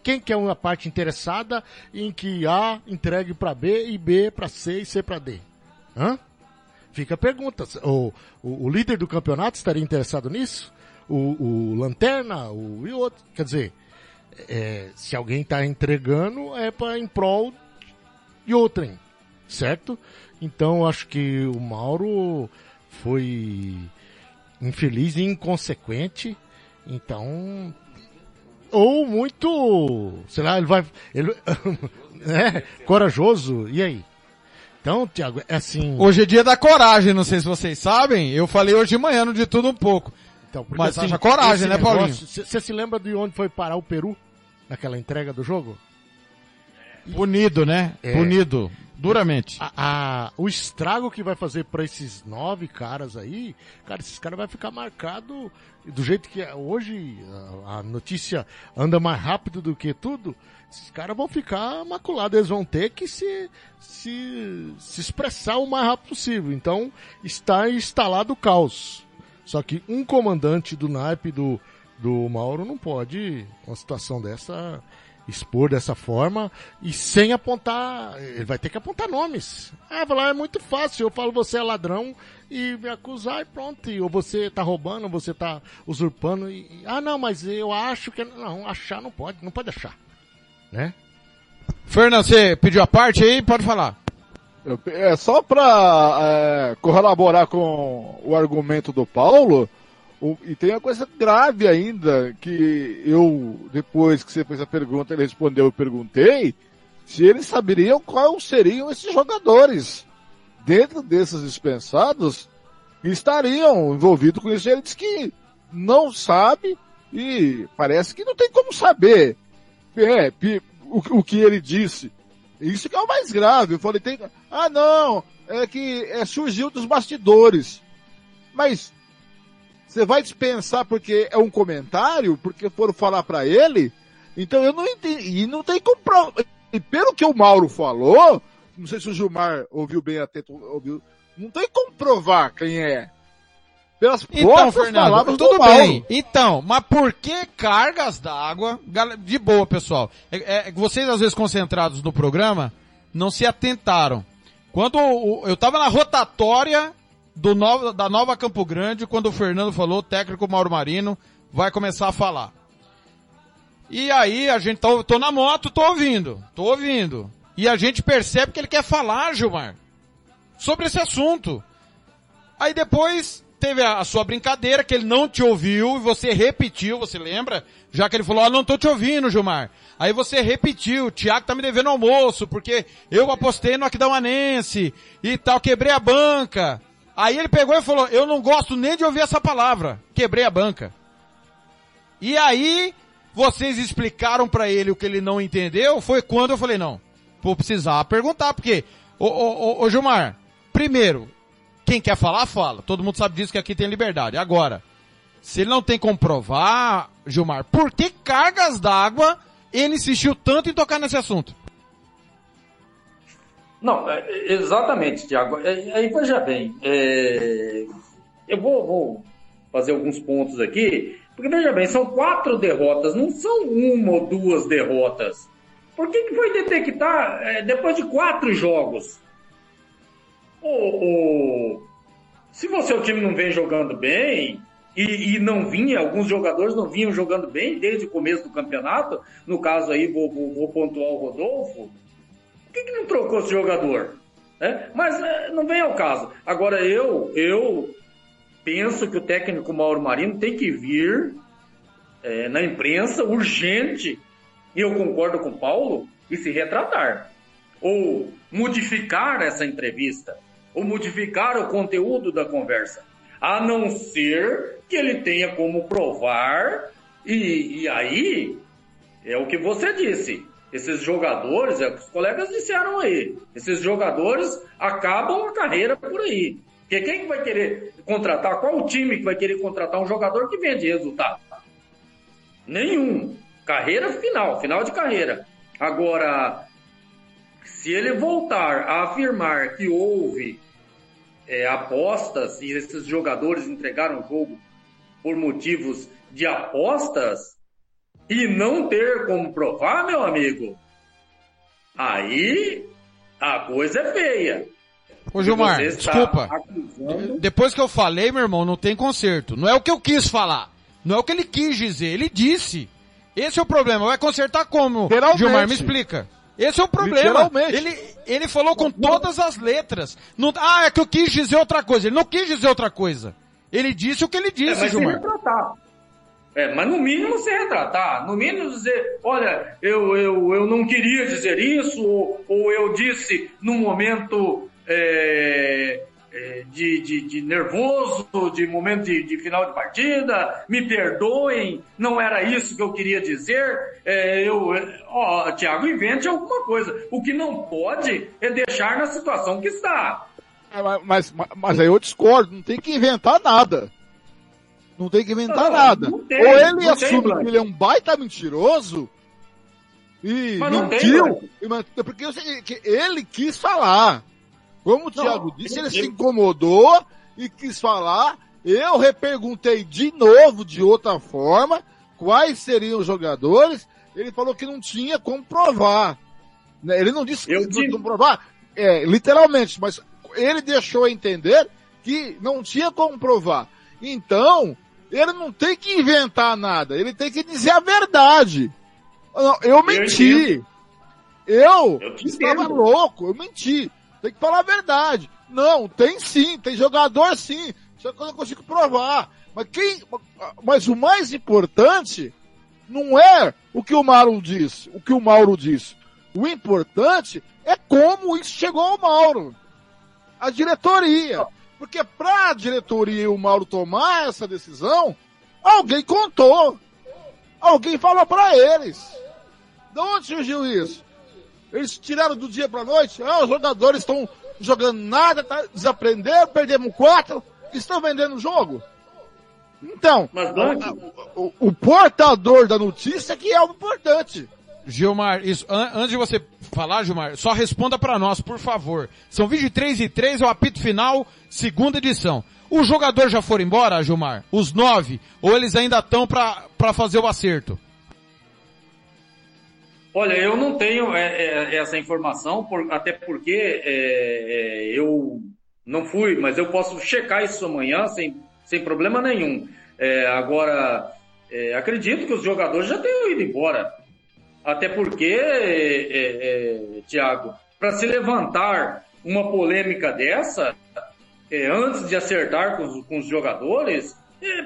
Quem que é uma parte interessada em que A entregue para B e B para C e C para D? Hã? Fica a pergunta. O, o, o, líder do campeonato estaria interessado nisso? O, o Lanterna? O, e outro? Quer dizer, é, se alguém está entregando é para em prol de outrem certo? Então acho que o Mauro foi infeliz e inconsequente. Então, ou muito, sei lá, ele vai, ele, é, corajoso. E aí? Então, Tiago, é assim. Hoje é dia da coragem, não sei se vocês sabem. Eu falei hoje de manhã no de tudo um pouco. Então, Mas assim, coragem, né, Paulinho? Você se lembra de onde foi parar o Peru? Naquela entrega do jogo? Punido, né? É. Punido. Duramente. A, a, o estrago que vai fazer para esses nove caras aí, cara, esses caras vai ficar marcado do jeito que é hoje a, a, notícia anda mais rápido do que tudo. Esses caras vão ficar maculados, eles vão ter que se, se, se expressar o mais rápido possível. Então, está instalado o caos. Só que um comandante do naipe do, do Mauro não pode, uma situação dessa, expor dessa forma e sem apontar, ele vai ter que apontar nomes. Ah, falar, é muito fácil, eu falo você é ladrão e me acusar e pronto, ou você tá roubando, ou você tá usurpando e, ah não, mas eu acho que não, achar não pode, não pode achar, né? Fernando, você pediu a parte aí, pode falar. Eu, é só para é, corroborar com o argumento do Paulo, e tem uma coisa grave ainda, que eu, depois que você fez a pergunta, ele respondeu, eu perguntei, se eles saberiam quais seriam esses jogadores dentro desses dispensados que estariam envolvidos com isso. Ele disse que não sabe e parece que não tem como saber é, o, o que ele disse. Isso que é o mais grave. Eu falei, tem... ah não, é que é, surgiu dos bastidores. Mas você vai dispensar porque é um comentário, porque foram falar para ele? Então eu não entendi. E não tem como. E pelo que o Mauro falou, não sei se o Gilmar ouviu bem atento, ouviu. Não tem como provar quem é. Pelas então, Fernando, tudo bem. Então, mas por que cargas d'água? De boa, pessoal. É, é, vocês, às vezes, concentrados no programa, não se atentaram. Quando eu tava na rotatória do novo, da Nova Campo Grande, quando o Fernando falou, o técnico Mauro Marino vai começar a falar. E aí a gente tá, tô na moto, tô ouvindo, tô ouvindo. E a gente percebe que ele quer falar, Gilmar, sobre esse assunto. Aí depois teve a, a, sua brincadeira que ele não te ouviu e você repetiu, você lembra? Já que ele falou, ah, não tô te ouvindo, Gilmar. Aí você repetiu, o Thiago tá me devendo almoço, porque eu apostei no Aquidauanense e tal, quebrei a banca. Aí ele pegou e falou, eu não gosto nem de ouvir essa palavra. Quebrei a banca. E aí, vocês explicaram para ele o que ele não entendeu, foi quando eu falei, não, vou precisar perguntar, porque, ô, ô, ô, Gilmar, primeiro, quem quer falar, fala. Todo mundo sabe disso que aqui tem liberdade. Agora, se ele não tem como provar, Gilmar, por que cargas d'água ele insistiu tanto em tocar nesse assunto? Não, é, exatamente, Tiago. É, aí veja bem, é, eu vou, vou, fazer alguns pontos aqui, porque veja bem, são quatro derrotas, não são uma ou duas derrotas. Por que, que foi detectar é, depois de quatro jogos? Se você o time não vem jogando bem, e, e, não vinha, alguns jogadores não vinham jogando bem desde o começo do campeonato, no caso aí vou, vou, vou pontuar o Rodolfo, que, que não trocou esse jogador? É? Mas é, não vem ao caso. Agora eu, eu penso que o técnico Mauro Marino tem que vir é, na imprensa urgente, e eu concordo com o Paulo, e se retratar. Ou modificar essa entrevista, ou modificar o conteúdo da conversa. A não ser que ele tenha como provar, e, e aí é o que você disse. Esses jogadores, é os colegas disseram aí, esses jogadores acabam a carreira por aí. Porque quem que vai querer contratar? Qual o time que vai querer contratar um jogador que vende resultado? Nenhum. Carreira final, final de carreira. Agora, se ele voltar a afirmar que houve é, apostas e esses jogadores entregaram o jogo por motivos de apostas e não ter como provar, meu amigo, aí a coisa é feia. Ô Gilmar, desculpa. Acusando... Depois que eu falei, meu irmão, não tem conserto. Não é o que eu quis falar. Não é o que ele quis dizer. Ele disse. Esse é o problema. Vai consertar como? Gilmar, me explica. Esse é o problema. Ele, ele falou com todas as letras. Não, ah, é que eu quis dizer outra coisa. Ele não quis dizer outra coisa. Ele disse o que ele disse, é, mas Gilmar. Se retratar. É, mas no mínimo se retratar. No mínimo dizer, olha, eu, eu, eu não queria dizer isso, ou, ou eu disse num momento é, é, de, de, de, nervoso, de momento de, de, final de partida, me perdoem, não era isso que eu queria dizer, é, eu, ó, Thiago, invente alguma coisa. O que não pode é deixar na situação que está. É, mas, mas, mas aí eu discordo, não tem que inventar nada. Não tem que inventar não, nada. Não tem, Ou ele assume que ele é um baita mentiroso e mas mentiu, tem, porque ele quis falar. Como o Thiago disse, ele se incomodou e quis falar. Eu reperguntei de novo, de outra forma, quais seriam os jogadores. Ele falou que não tinha como provar. Né? Ele não disse que não tinha como provar, é, literalmente, mas ele deixou entender que não tinha como provar. Então, ele não tem que inventar nada, ele tem que dizer a verdade. Eu menti. Eu, eu estava louco, eu menti. Tem que falar a verdade. Não, tem sim, tem jogador sim. Só que eu não consigo provar. Mas quem, mas o mais importante não é o que o Mauro disse, o que o Mauro disse. O importante é como isso chegou ao Mauro. A diretoria. Porque para a diretoria e o Mauro tomar essa decisão, alguém contou. Alguém falou para eles. De onde surgiu isso? Eles tiraram do dia pra noite. Ah, os jogadores estão jogando nada, tá, desaprenderam, perdemos quatro, estão vendendo o jogo. Então, Mas, o, o, o, portador da notícia que é o importante. Gilmar, isso, an antes de você falar, Gilmar, só responda para nós, por favor. São 23 e 3, é o apito final, segunda edição. Os jogadores já foram embora, Gilmar? Os nove? Ou eles ainda estão para fazer o acerto? Olha, eu não tenho é, é, essa informação, por, até porque é, é, eu não fui, mas eu posso checar isso amanhã sem, sem problema nenhum. É, agora, é, acredito que os jogadores já tenham ido embora. Até porque, Tiago, para se levantar uma polêmica dessa, antes de acertar com os, com os jogadores,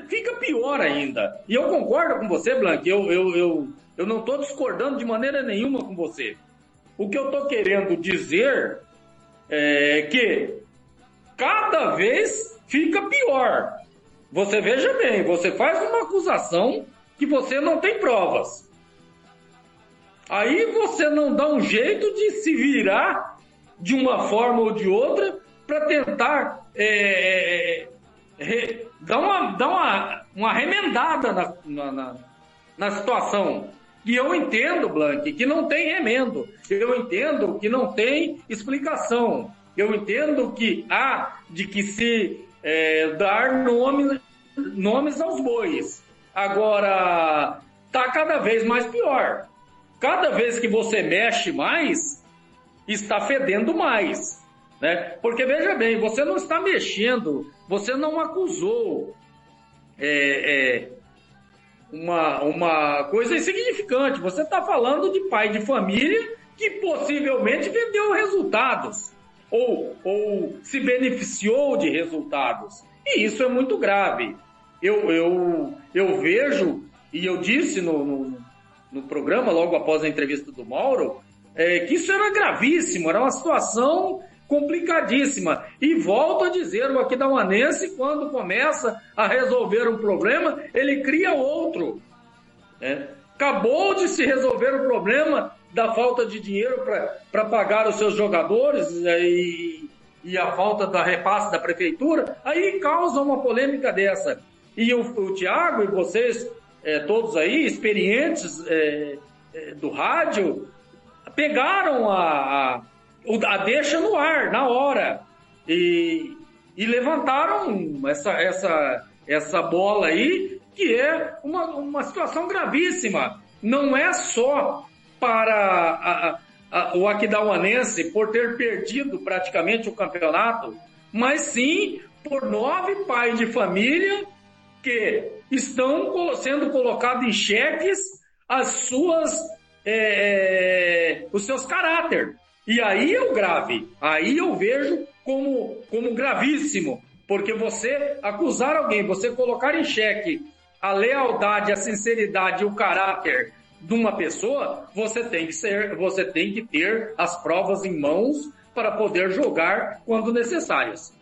fica pior ainda. E eu concordo com você, Blanc, eu, eu, eu eu não estou discordando de maneira nenhuma com você. O que eu estou querendo dizer é que cada vez fica pior. Você veja bem, você faz uma acusação que você não tem provas. Aí você não dá um jeito de se virar de uma forma ou de outra para tentar é, é, dar, uma, dar uma, uma remendada na, na, na, na situação. E eu entendo, Blank, que não tem remendo. Eu entendo que não tem explicação. Eu entendo que há de que se é, dar nome, nomes aos bois. Agora, tá cada vez mais pior. Cada vez que você mexe mais, está fedendo mais. Né? Porque veja bem, você não está mexendo, você não acusou é, é, uma, uma coisa insignificante. Você está falando de pai de família que possivelmente vendeu resultados ou, ou se beneficiou de resultados. E isso é muito grave. Eu, eu, eu vejo, e eu disse no, no, no programa, logo após a entrevista do Mauro, é, que isso era gravíssimo, era uma situação complicadíssima. E volto a dizer, o Aquidauanense, quando começa a resolver um problema, ele cria outro. né? Acabou de se resolver o problema da falta de dinheiro para pagar os seus jogadores né, e, e a falta da repasse da prefeitura, aí causa uma polêmica dessa. E o, o Tiago e vocês, eh, todos aí, experientes eh, eh, do rádio, pegaram a, a, a deixa no ar, na hora. E, e levantaram essa, essa, essa bola aí, que é uma, uma situação gravíssima. Não é só para a- a- o Aquidauanense por ter perdido praticamente o campeonato, mas sim por nove pais de família que estão sendo colocados em xeques as suas é, é, os seus caráter. E aí é o grave. Aí eu vejo como, como gravíssimo. Porque você acusar alguém, você colocar em xeque a lealdade, a sinceridade e o caráter de uma pessoa, você tem que ser, você tem que ter as provas em mãos para poder jogar quando necessárias.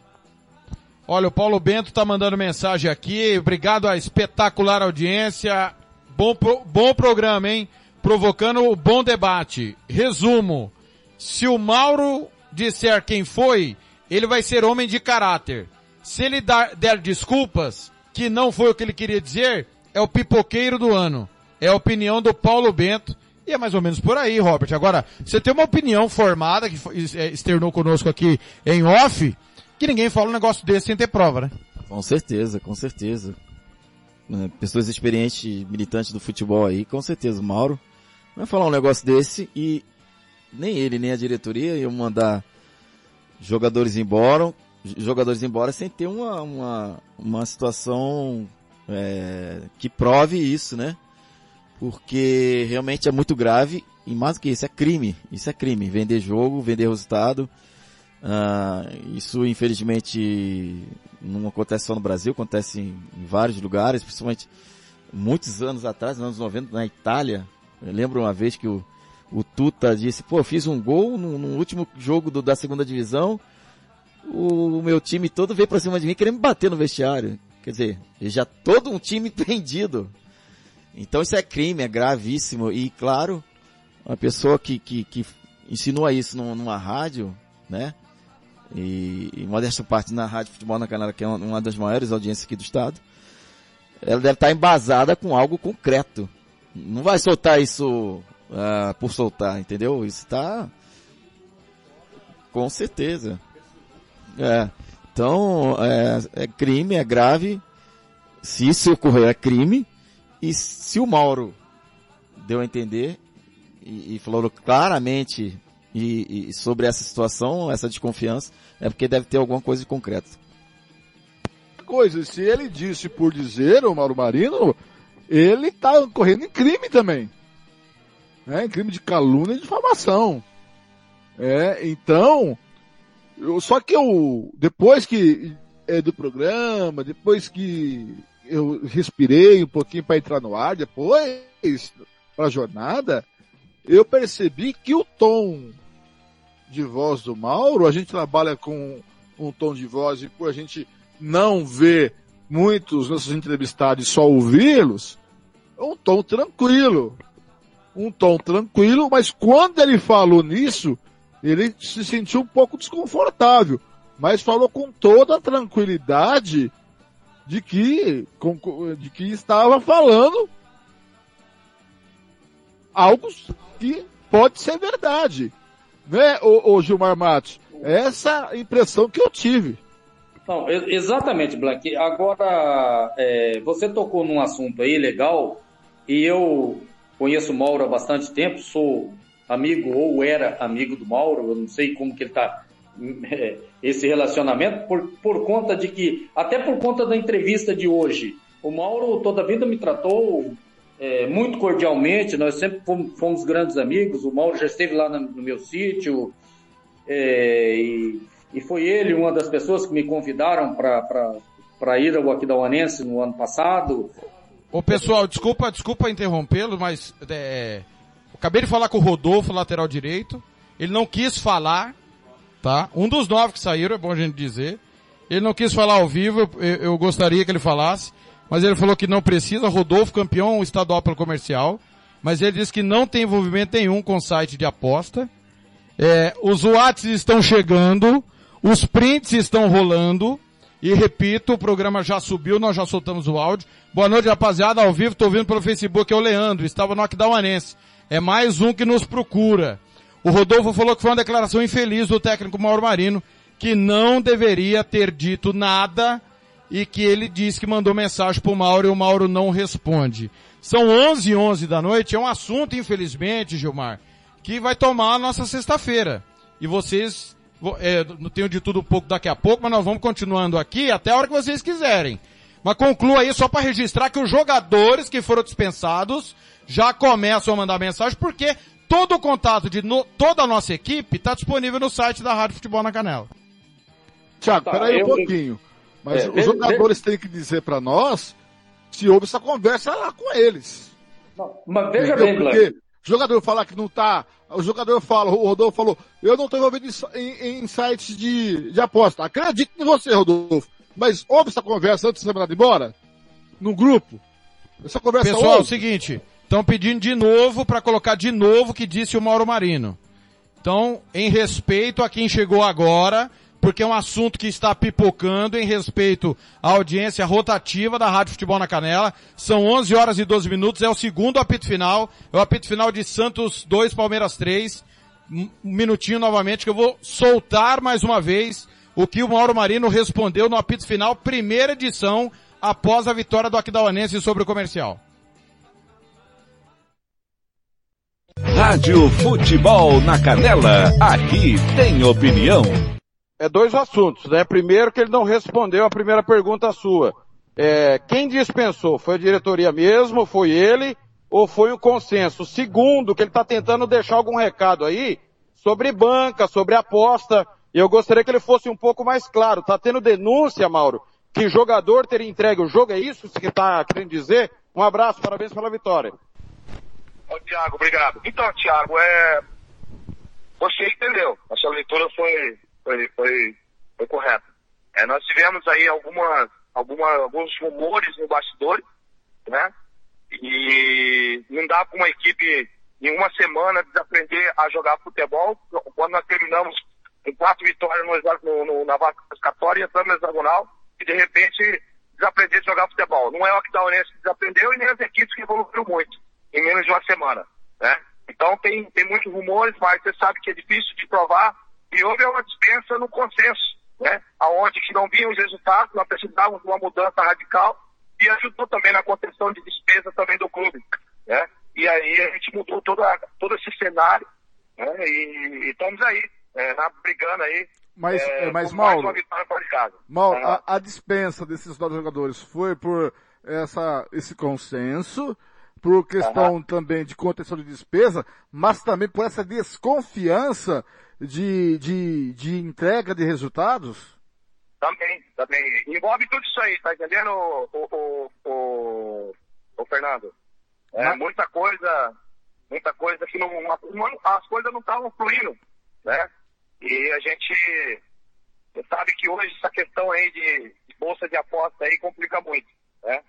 Olha, o Paulo Bento tá mandando mensagem aqui. Obrigado à espetacular audiência. Bom, pro- bom programa, hein? Provocando o bom debate. Resumo. Se o Mauro disser quem foi, ele vai ser homem de caráter. Se ele dar- der desculpas, que não foi o que ele queria dizer, é o pipoqueiro do ano. É a opinião do Paulo Bento. E é mais ou menos por aí, Robert. Agora, você tem uma opinião formada, que é, externou conosco aqui em off, que ninguém fala um negócio desse sem ter prova, né? Com certeza, com certeza. Né, Pessoas experientes, militantes do futebol aí, com certeza. O Mauro vai falar um negócio desse e nem ele, nem a diretoria iam mandar jogadores embora, jogadores embora sem ter uma, uma, uma situação é, que prove isso, né? Porque realmente é muito grave e mais do que isso, é crime. Isso é crime. Vender jogo, vender resultado. Ah, isso infelizmente não acontece só no Brasil, acontece em, em vários lugares, principalmente muitos anos atrás, nos anos 90, na Itália. Eu lembro uma vez que o, o Tuta disse, pô, eu fiz um gol no, no último jogo do- da segunda divisão, o, meu time todo veio pra cima de mim querendo me bater no vestiário. Quer dizer, já todo um time prendido. Então isso é crime, é gravíssimo. E claro, uma pessoa que, que, que insinua isso num- numa rádio, né? E, e modéstia à parte na Rádio Futebol na Canela, que é uma, uma das maiores audiências aqui do estado, ela deve estar embasada com algo concreto. Não vai soltar isso ah, por soltar, entendeu? Isso está com certeza. É. Então, é, é crime, é grave. Se isso ocorrer, é crime. E se o Mauro deu a entender e, e falou claramente e, e sobre essa situação, essa desconfiança, é porque deve ter alguma coisa de concreto. Coisa, se ele disse por dizer, o Mauro Marino, ele tá correndo em crime também. Né? Em crime de calúnia e difamação. É, então, eu, só que eu, depois que é do programa, depois que eu respirei um pouquinho para entrar no ar, depois para a jornada, eu percebi que o tom de voz do Mauro, a gente trabalha com um tom de voz e por a gente não ver muitos nossos entrevistados só ouvi-los, é um tom tranquilo. Um tom tranquilo, mas quando ele falou nisso, ele se sentiu um pouco desconfortável, mas falou com toda a tranquilidade de que, de que estava falando algo que pode ser verdade. Né, ô, Gilmar Matos? Essa impressão que eu tive. Exatamente, Blank. Agora, é, você tocou num assunto aí legal, e eu conheço o Mauro há bastante tempo, sou amigo ou era amigo do Mauro, eu não sei como que ele está esse relacionamento, por, por conta de que, até por conta da entrevista de hoje, o Mauro toda a vida me tratou é, muito cordialmente, nós sempre fomos, fomos grandes amigos, o Mauro já esteve lá no, no meu sítio, é, e, e foi ele uma das pessoas que me convidaram para ir ao Aquidauanense no ano passado. Ô pessoal, desculpa, desculpa interrompê-lo, mas é, acabei de falar com o Rodolfo, lateral direito. Ele não quis falar tá? Um dos nove que saíram, é bom a gente dizer. Ele não quis falar ao vivo, eu, eu gostaria que ele falasse, mas ele falou que não precisa. Rodolfo, campeão estadual pelo comercial, mas ele disse que não tem envolvimento nenhum com site de aposta. É, os watts estão chegando, os prints estão rolando, e repito, o programa já subiu, nós já soltamos o áudio. Boa noite, rapaziada, ao vivo, tô ouvindo pelo Facebook, é o Leandro, estava no Aquidauanense. É mais um que nos procura. O Rodolfo falou que foi uma declaração infeliz do técnico Mauro Marino, que não deveria ter dito nada e que ele disse que mandou mensagem pro Mauro e o Mauro não responde. São 11 e 11 da noite, é um assunto, infelizmente, Gilmar, que vai tomar a nossa sexta-feira. E vocês, é, não tenho de tudo um pouco daqui a pouco, mas nós vamos continuando aqui até a hora que vocês quiserem. Mas conclua aí só para registrar que os jogadores que foram dispensados já começam a mandar mensagem, porque todo o contato de no, toda a nossa equipe está disponível no site da Rádio Futebol na Canela. Tiago, tá, peraí um pouquinho. Mas é, os jogadores têm que dizer para nós se houve essa conversa lá com eles. Não, mas veja Entendeu? bem, Porque o jogador falar que não tá, o jogador fala, o Rodolfo falou, eu não estou envolvido em, em, sites de, de aposta. Acredito em você, Rodolfo. Mas houve essa conversa antes de ser mandado embora? No grupo? Essa conversa Pessoal, houve? é o seguinte, estão pedindo de novo para colocar de novo o que disse o Mauro Marino. Então, em respeito a quem chegou agora, porque é um assunto que está pipocando em respeito à audiência rotativa da Rádio Futebol na Canela. São 11 horas e 12 minutos, é o segundo apito final, é o apito final de Santos 2, Palmeiras 3. Um minutinho novamente que eu vou soltar mais uma vez o que o Mauro Marino respondeu no apito final, primeira edição, após a vitória do Aquidauanense sobre o comercial. Rádio Futebol na Canela, aqui tem opinião é dois assuntos, né? Primeiro que ele não respondeu a primeira pergunta sua. É, quem dispensou? Foi a diretoria mesmo? Foi ele? Ou foi um consenso? Segundo, que ele está tentando deixar algum recado aí sobre banca, sobre aposta. Eu gostaria que ele fosse um pouco mais claro. Tá tendo denúncia, Mauro, que jogador teria entregue o jogo. É isso que está querendo dizer? Um abraço, parabéns pela vitória. Tiago, obrigado. Então, Tiago, é... você entendeu. A sua leitura foi, foi, foi, foi correto. É, nós tivemos aí algumas, alguma, alguns rumores no bastidor, né? E não dá para uma equipe em uma semana desaprender a jogar futebol quando nós terminamos com quatro vitórias no, no, na classificatória e entramos no hexagonal e de repente desaprender a jogar futebol. Não é o Aquidauanense que desaprendeu e nem as equipes que evoluíram muito em menos de uma semana, né? Então tem, tem muitos rumores, mas você sabe que é difícil de provar e houve uma dispensa no consenso, né? Aonde que não vinham os resultados, nós precisávamos de uma mudança radical e ajudou também na contenção de despesa também do clube, né? E aí a gente mudou toda, todo esse cenário, né? E, e estamos aí, é, na, brigando aí. Mas, é, mas Mauro, Mauro a, a dispensa desses dois jogadores foi por essa, esse consenso, por questão uhum. também de contenção de despesa, mas também por essa desconfiança de, de, de entrega de resultados? Também, também. Envolve tudo isso aí, tá entendendo, o, o, o, o Fernando? É muita coisa, muita coisa que não, as coisas não estavam fluindo, né? E a gente sabe que hoje essa questão aí de, bolsa de aposta aí complica muito, né?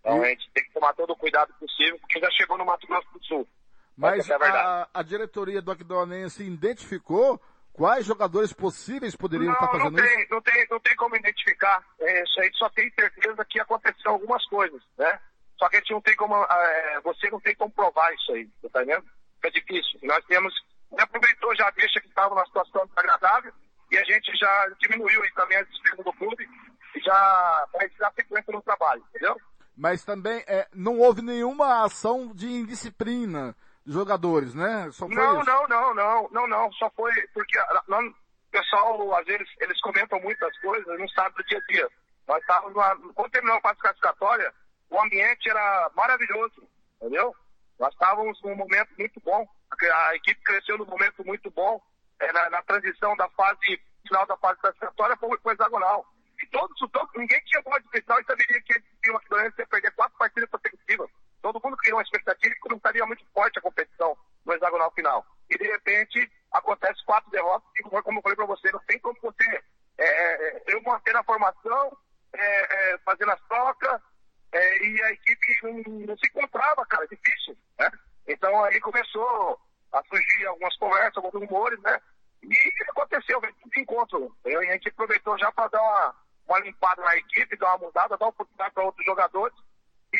Então a gente tem que tomar todo o cuidado possível, porque já chegou no Mato Grosso do Sul. Mas é a, a, diretoria do Aquidauanense identificou quais jogadores possíveis poderiam não, estar fazendo não tem, isso? Não tem, não tem como identificar. É, isso aí só tem certeza que aconteceu algumas coisas, né? Só que a gente não tem como, é, você não tem como provar isso aí, tá entendendo? É difícil. Nós temos, aproveitou já deixa que estava numa situação desagradável e a gente já diminuiu aí também a despesa do clube e já vai dar sequência no trabalho, entendeu? Mas também é, não houve nenhuma ação de indisciplina jogadores, né? Só não, isso. não, não, não, não, não, só foi porque não, o pessoal, às vezes, eles comentam muitas coisas, não sabe do dia a dia. Nós estávamos lá, quando terminou a fase classificatória, o ambiente era maravilhoso, entendeu? Nós estávamos num momento muito bom, a equipe cresceu num momento muito bom, é, na, na, transição da fase final da fase classificatória para o hexagonal. E todos, todos, ninguém tinha bola de cristal e saberia que o Macedonia ia perder quatro partidas consecutivas. Todo mundo criou uma expectativa que não estaria muito forte a competição no hexagonal final. E de repente acontece quatro derrotas como como eu falei para você, não tem como você é, é, eu manter a formação, é, é, fazendo as trocas, é, e a equipe não, não se encontrava, cara, é difícil, né? Então aí começou a surgir algumas conversas, alguns rumores, né? E aconteceu, veio de encontro. Eu, e a gente aproveitou já para dar uma, uma limpada na equipe, dar uma mudada, dar oportunidade para outros jogadores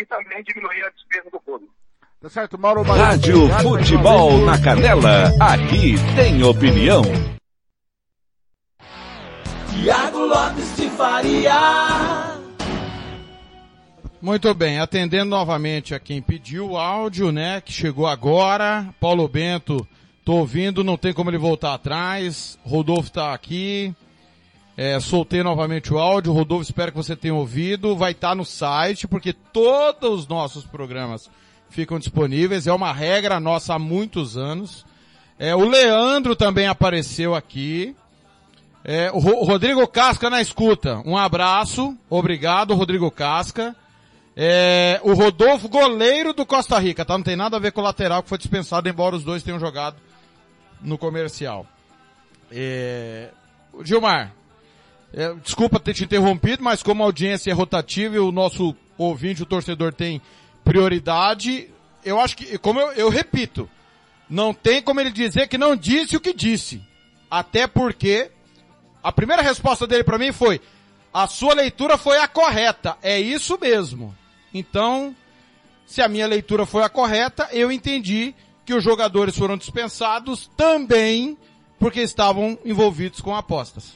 e também diminuir a despesa do clube. Tá certo, Mauro Rádio Futebol na Canela, aqui tem opinião. Tiago Lopes de Faria. Muito bem, atendendo novamente a quem pediu o áudio, né, que chegou agora, Paulo Bento, tô ouvindo, não tem como ele voltar atrás, Rodolfo tá aqui, é, soltei novamente o áudio, Rodolfo, espero que você tenha ouvido, vai estar no site, porque todos os nossos programas ficam disponíveis, é uma regra nossa há muitos anos. É, o Leandro também apareceu aqui, é, o Ro- Rodrigo Casca na escuta, um abraço, obrigado Rodrigo Casca. É, o Rodolfo, goleiro do Costa Rica, tá? Não tem nada a ver com o lateral que foi dispensado, embora os dois tenham jogado no comercial. É, Gilmar, é, desculpa ter te interrompido, mas como a audiência é rotativa e o nosso ouvinte, o torcedor tem prioridade, eu acho que, como eu, eu repito, não tem como ele dizer que não disse o que disse. Até porque a primeira resposta dele para mim foi: a sua leitura foi a correta. É isso mesmo. Então, se a minha leitura foi a correta, eu entendi que os jogadores foram dispensados também porque estavam envolvidos com apostas.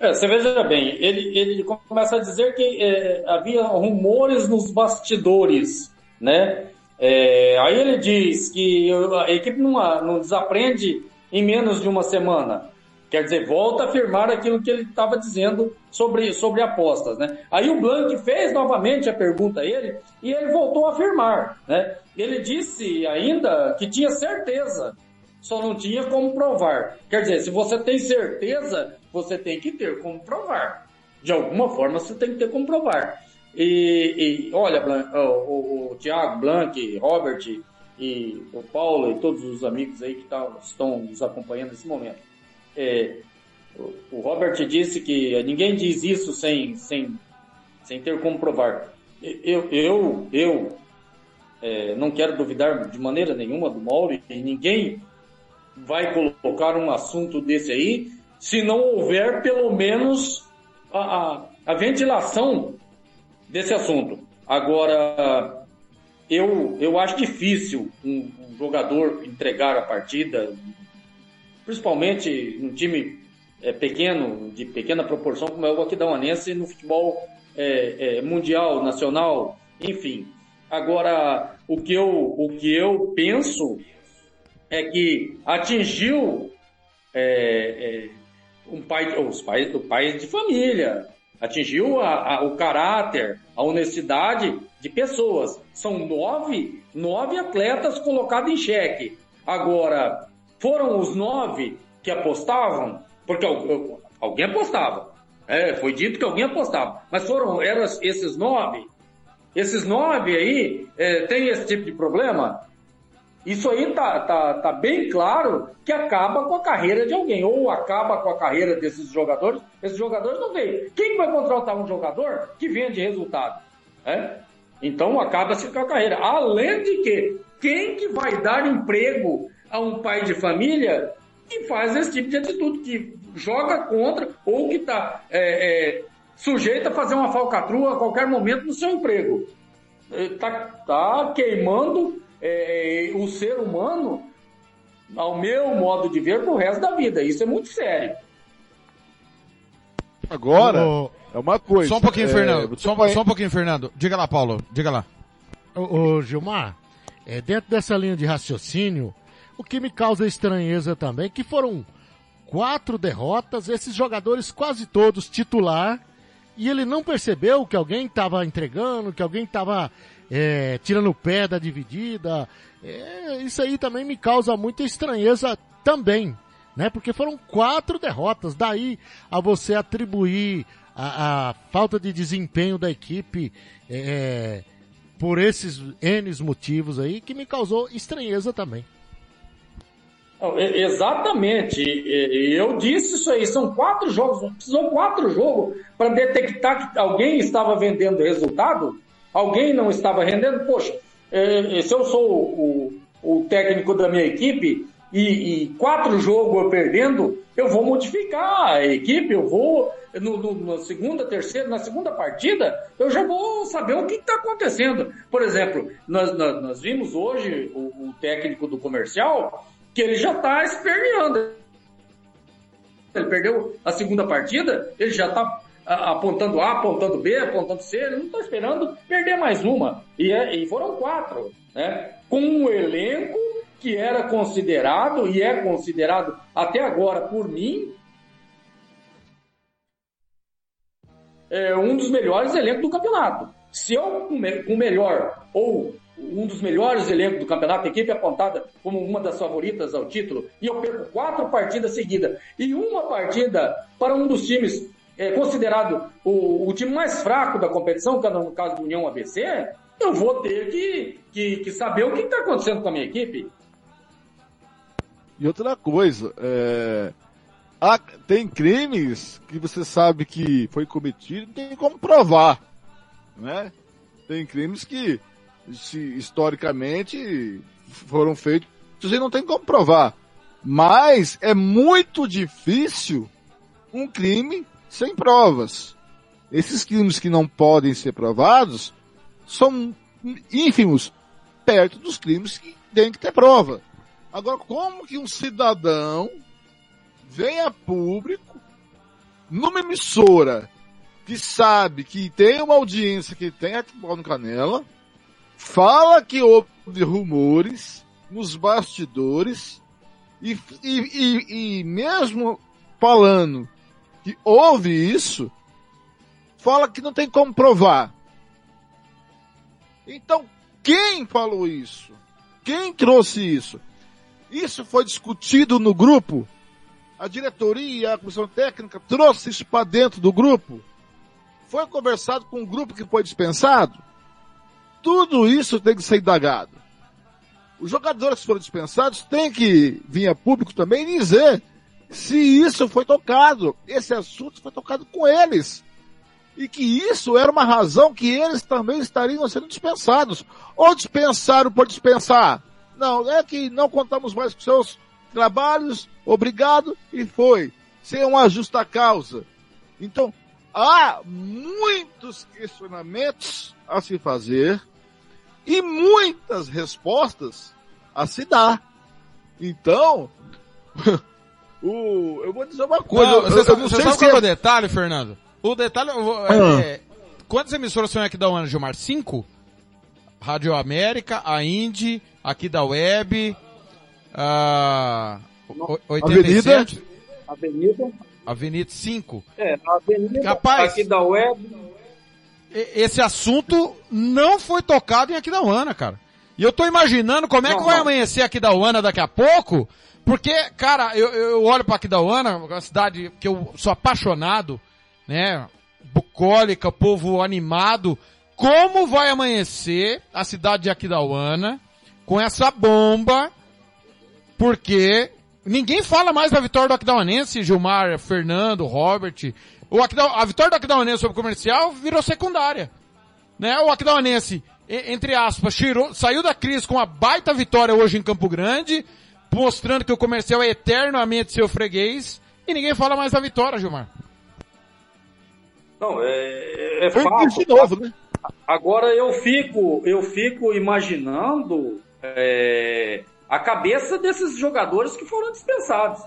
É, você veja bem, ele, ele começa a dizer que é, havia rumores nos bastidores, né? É, aí ele diz que a equipe não, não desaprende em menos de uma semana. Quer dizer, volta a afirmar aquilo que ele estava dizendo sobre, sobre apostas, né? Aí o Blanc fez novamente a pergunta a ele e ele voltou a afirmar, né? Ele disse ainda que tinha certeza, só não tinha como provar. Quer dizer, se você tem certeza, você tem que ter como provar. De alguma forma você tem que ter como provar. E, e olha, o, o, o Thiago, Blanc, Robert e o Paulo e todos os amigos aí que tá- estão nos acompanhando nesse momento. É, o, o Robert disse que ninguém diz isso sem, sem, sem ter como provar. Eu, eu, eu é, não quero duvidar de maneira nenhuma do Mauro e ninguém vai colocar um assunto desse aí se não houver pelo menos a, a, a ventilação desse assunto. Agora, eu, eu acho difícil um, um jogador entregar a partida, principalmente num time é, pequeno, de pequena proporção, como é o Aquidauanense no futebol é, é, mundial, nacional, enfim. Agora, o que eu, o que eu penso é que atingiu é, é, um pai, os pais, o pai de família, atingiu a- a- o caráter, a honestidade de pessoas. São nove, nove atletas colocados em xeque. Agora, foram os nove que apostavam, porque al- alguém apostava. É, foi dito que alguém apostava, mas foram eram esses nove. Esses nove aí é, tem esse tipo de problema? Isso aí tá, tá, tá bem claro que acaba com a carreira de alguém, ou acaba com a carreira desses jogadores. Esses jogadores não vêm. Quem vai contratar um jogador que vende resultado? É? Então acaba-se com a carreira. Além de que, quem que vai dar emprego a um pai de família que faz esse tipo de atitude, que joga contra ou que está sujeito a fazer uma falcatrua a qualquer momento no seu emprego? Está tá queimando é, o ser humano, ao meu modo de ver, pro resto da vida. Isso é muito sério. Agora, Ô, é uma coisa. Só um pouquinho, é, Fernando. Só, um- conhe- só um pouquinho, Fernando. Diga lá, Paulo. Diga lá. Ô, ô, Gilmar, é, dentro dessa linha de raciocínio, o que me causa estranheza também, é que foram quatro derrotas, esses jogadores quase todos titular, e ele não percebeu que alguém estava entregando, que alguém estava é, tirando o pé da dividida. É, isso aí também me causa muita estranheza também, né? Porque foram quatro derrotas, daí a você atribuir a, a falta de desempenho da equipe é, por esses N motivos aí que me causou estranheza também. Exatamente. Eu disse isso aí. São quatro jogos. Precisou quatro jogos para detectar que alguém estava vendendo resultado, alguém não estava rendendo. Poxa, se eu sou o, o técnico da minha equipe e, e, quatro jogos eu perdendo, eu vou modificar a equipe, eu vou no, no, na segunda, terceira, na segunda partida, eu já vou saber o que está acontecendo. Por exemplo, nós, nós, nós vimos hoje o, o técnico do comercial que ele já está esperneando. Ele perdeu a segunda partida, ele já está apontando A, apontando B, apontando C, não está esperando perder mais uma. E, é, e foram quatro, né? Com um elenco que era considerado e é considerado até agora por mim é um dos melhores elencos do campeonato. Se eu o melhor ou um dos melhores elencos do campeonato, a equipe apontada como uma das favoritas ao título, e eu perco quatro partidas seguidas e uma partida para um dos times é, considerado o, o, time mais fraco da competição, que é no caso do União ABC, eu vou ter que, que, que saber o que está acontecendo com a minha equipe. E outra coisa, é... Há, tem crimes que você sabe que foi cometido, tem como provar, né? Tem crimes que se, historicamente foram feitos e não tem como provar. Mas é muito difícil um crime sem provas. Esses crimes que não podem ser provados são ínfimos perto dos crimes que tem que ter prova. Agora, como que um cidadão vem a público numa emissora que sabe que tem uma audiência que tem no Canela, fala que houve rumores nos bastidores e, e, e, e mesmo falando que houve isso, fala que não tem como provar. Então, quem falou isso? Quem trouxe isso? Isso foi discutido no grupo? A diretoria, a comissão técnica trouxe isso para dentro do grupo? Foi conversado com o grupo que foi dispensado? Tudo isso tem que ser indagado. Os jogadores que foram dispensados têm que vir a público também dizer se isso foi tocado, esse assunto foi tocado com eles. E que isso era uma razão que eles também estariam sendo dispensados. Ou dispensaram por dispensar. Não, é que não contamos mais com seus trabalhos, obrigado, e foi. Sem uma justa causa. Então, há muitos questionamentos a se fazer e muitas respostas a se dar. Então, o, eu vou dizer uma coisa. Não, eu, você, eu não você sei sabe se qual é é... o detalhe, Fernando? O detalhe. é- Ah. é, quantas emissoras são aqui da UAN, Gilmar? Cinco? Rádio América, a Indy, aqui da Web, a o- 87, Avenida. Avenida 5. É, Avenida Rapaz. aqui da web. Esse assunto não foi tocado em Aquidauana, cara. E eu tô imaginando como é que Não, vai não. amanhecer Aquidauana daqui a pouco, porque, cara, eu, eu olho pra Aquidauana, uma cidade que eu sou apaixonado, né? Bucólica, povo animado. Como vai amanhecer a cidade de Aquidauana com essa bomba? Porque ninguém fala mais da vitória do Aquidauanense, Gilmar, Fernando, Robert. O Aquidau, a vitória do Aquidauanense sobre o comercial virou secundária. Né? O Aquidauanense, entre aspas, tirou, saiu da crise com uma baita vitória hoje em Campo Grande, mostrando que o comercial é eternamente seu freguês, e ninguém fala mais da vitória, Gilmar. Não, é, é Foi fato. de novo, né? Agora eu fico, eu fico imaginando é, a cabeça desses jogadores que foram dispensados,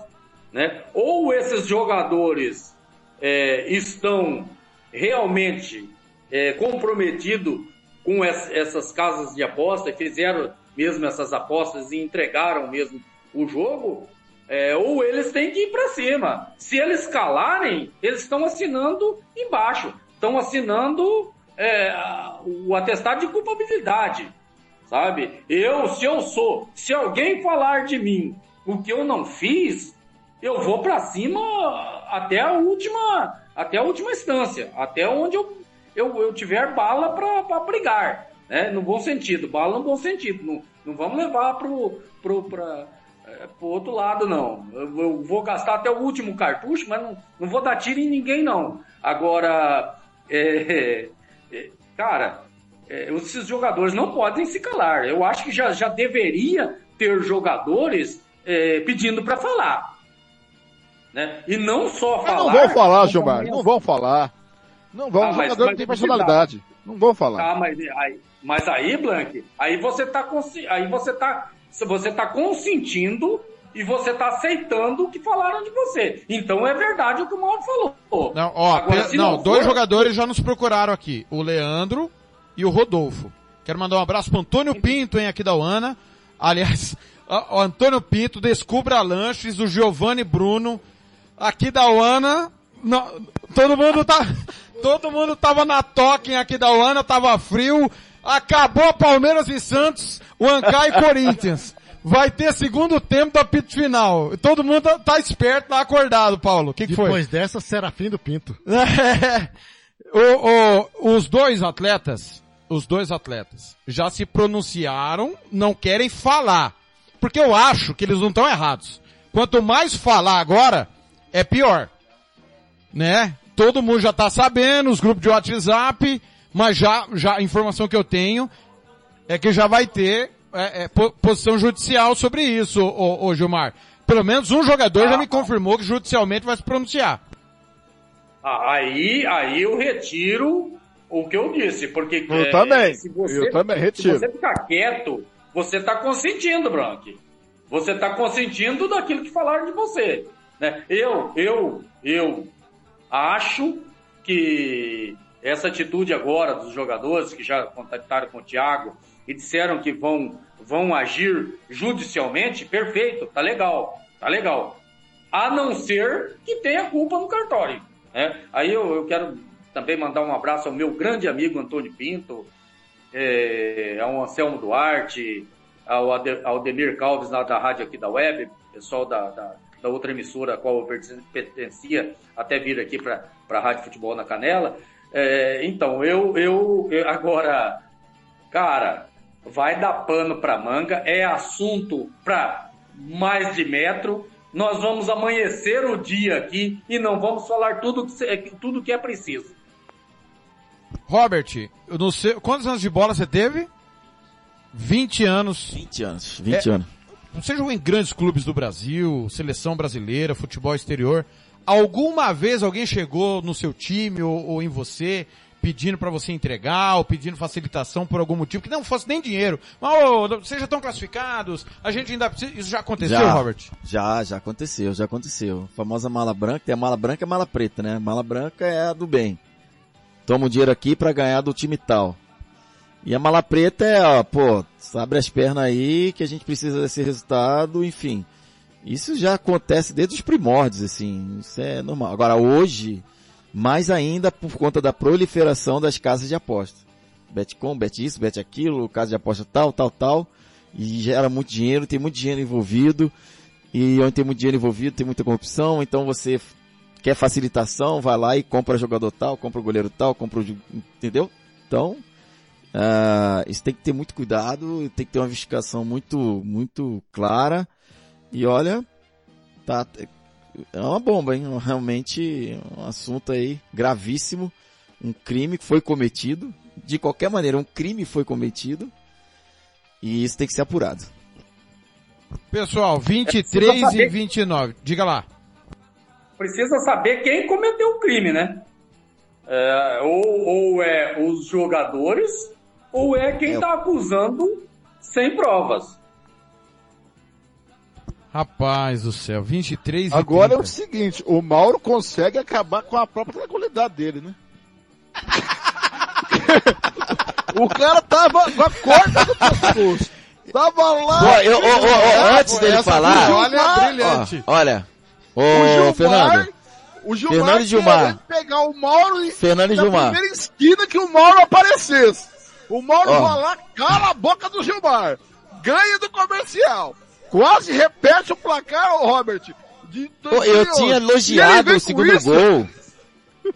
né? Ou esses jogadores é, estão realmente é, comprometidos com es- essas casas de aposta, fizeram mesmo essas apostas e entregaram mesmo o jogo, é, ou eles têm que ir para cima. Se eles calarem, eles estão assinando embaixo, estão assinando é, o atestado de culpabilidade, sabe? Eu, se eu sou, se alguém falar de mim o que eu não fiz, eu vou para cima até a última, até a última instância, até onde eu, eu, eu tiver bala para brigar, né? No bom sentido, bala no bom sentido. Não, não vamos levar pro, pro, pra, É, pro outro lado, não. Eu, eu, vou gastar até o último cartucho, mas não, não vou dar tiro em ninguém, não. Agora, é, é, cara, é, esses jogadores não podem se calar. Eu acho que já, já deveria ter jogadores é, pedindo para falar. Né? E não só falar. Não vão falar, Gilmar, não vão falar. Não vão, ah, os jogadores têm personalidade. Não vão falar. Ah, mas aí, mas aí Blank, aí você tá, aí você tá, você tá consentindo e você tá aceitando o que falaram de você. Então é verdade o que o Mauro falou. Não, ó, Agora, não, não dois for... jogadores já nos procuraram aqui. O Leandro e o Rodolfo. Quero mandar um abraço pro Antônio Pinto, hein, aqui da UANA. Aliás, o Antônio Pinto, Descubra Lanches, o Giovanni Bruno, aqui da UANA. Não, todo mundo tá, todo mundo tava na toquem aqui da UANA, tava frio. Acabou Palmeiras e Santos, e Corinthians. Vai ter segundo tempo do apito final. Todo mundo tá, tá esperto, tá acordado, Paulo. O que, que foi? Depois dessa, Serafim do Pinto. É, o, o, os dois atletas, os dois atletas já se pronunciaram, não querem falar. Porque eu acho que eles não estão errados. Quanto mais falar agora, é pior. Né? Todo mundo já tá sabendo, os grupos de WhatsApp, mas já, já a informação que eu tenho é que já vai ter é, é, posição judicial sobre isso, ô, ô, Gilmar. Pelo menos um jogador ah, já me confirmou que judicialmente vai se pronunciar. Ah, aí, aí eu retiro o que eu disse, porque eu é, também, se você, eu também retiro. Se você ficar quieto, você está consentindo, Branque. Você está consentindo daquilo que falaram de você. Né? Eu, eu, eu acho que essa atitude agora dos jogadores que já contactaram com o Thiago e disseram que vão, vão agir judicialmente, perfeito, tá legal, tá legal. A não ser que tenha culpa no cartório. Né? Aí eu, eu quero também mandar um abraço ao meu grande amigo Antônio Pinto, é, ao Anselmo Duarte, ao Ademir Calves da, rádio aqui da web, pessoal da, da, da outra emissora a qual eu pertencia, até vir aqui para a Rádio Futebol na Canela. É, então, eu, eu, agora, cara, vai dar pano para manga, é assunto para mais de metro. Nós vamos amanhecer o dia aqui e não vamos falar tudo que, tudo que é preciso. Robert, não sei, quantos anos de bola você teve? 20 anos. 20 anos, 20 é, anos. Você jogou em grandes clubes do Brasil, seleção brasileira, futebol exterior. Alguma vez alguém chegou no seu time ou, ou em você pedindo para você entregar ou pedindo facilitação por algum motivo que não fosse nem dinheiro. Mas oh, vocês já estão classificados, a gente ainda precisa... Isso já aconteceu, já, Robert? Já, já aconteceu, já aconteceu. A famosa mala branca, tem a mala branca e a mala preta, né? A mala branca é a do bem toma o dinheiro aqui para ganhar do time tal. E a mala preta é, ó, pô, abre as pernas aí que a gente precisa desse resultado, enfim. Isso já acontece desde os primórdios, assim, isso é normal. Agora hoje, mais ainda por conta da proliferação das casas de aposta. Betcom, bet isso, bet aquilo, casa de aposta tal, tal, tal. E gera muito dinheiro, tem muito dinheiro envolvido. E onde tem muito dinheiro envolvido, tem muita corrupção, então você quer facilitação, vai lá e compra jogador tal, compra goleiro tal, compra o... Entendeu? Então, uh, isso tem que ter muito cuidado, tem que ter uma investigação muito, muito clara. E olha, tá, é uma bomba, hein? Realmente um assunto aí gravíssimo. Um crime que foi cometido. De qualquer maneira, um crime foi cometido. E isso tem que ser apurado. Pessoal, 23 e 29. Diga lá precisa saber quem cometeu o crime, né? É, ou, ou, é os jogadores, ou é quem está acusando sem provas. Rapaz do céu, 23 Agora 30. é o seguinte, o Mauro consegue acabar com a própria tranquilidade dele, né? o cara tava com a corda do pescoço. Tava lá. Pô, eu, eu, eu, antes dele falar, olha, brilhante. olha, Ô, o Gilmar, Fernando. O Gilmar Fernando Gilmar. pegar o Mauro e Fernando na Gilmar. primeira esquina que o Mauro aparecesse. O Mauro oh. vai lá, cala a boca do Gilmar. Ganha do comercial. Quase repete o placar, ô Robert. De, Pô, eu tinha elogiado o segundo isso. gol.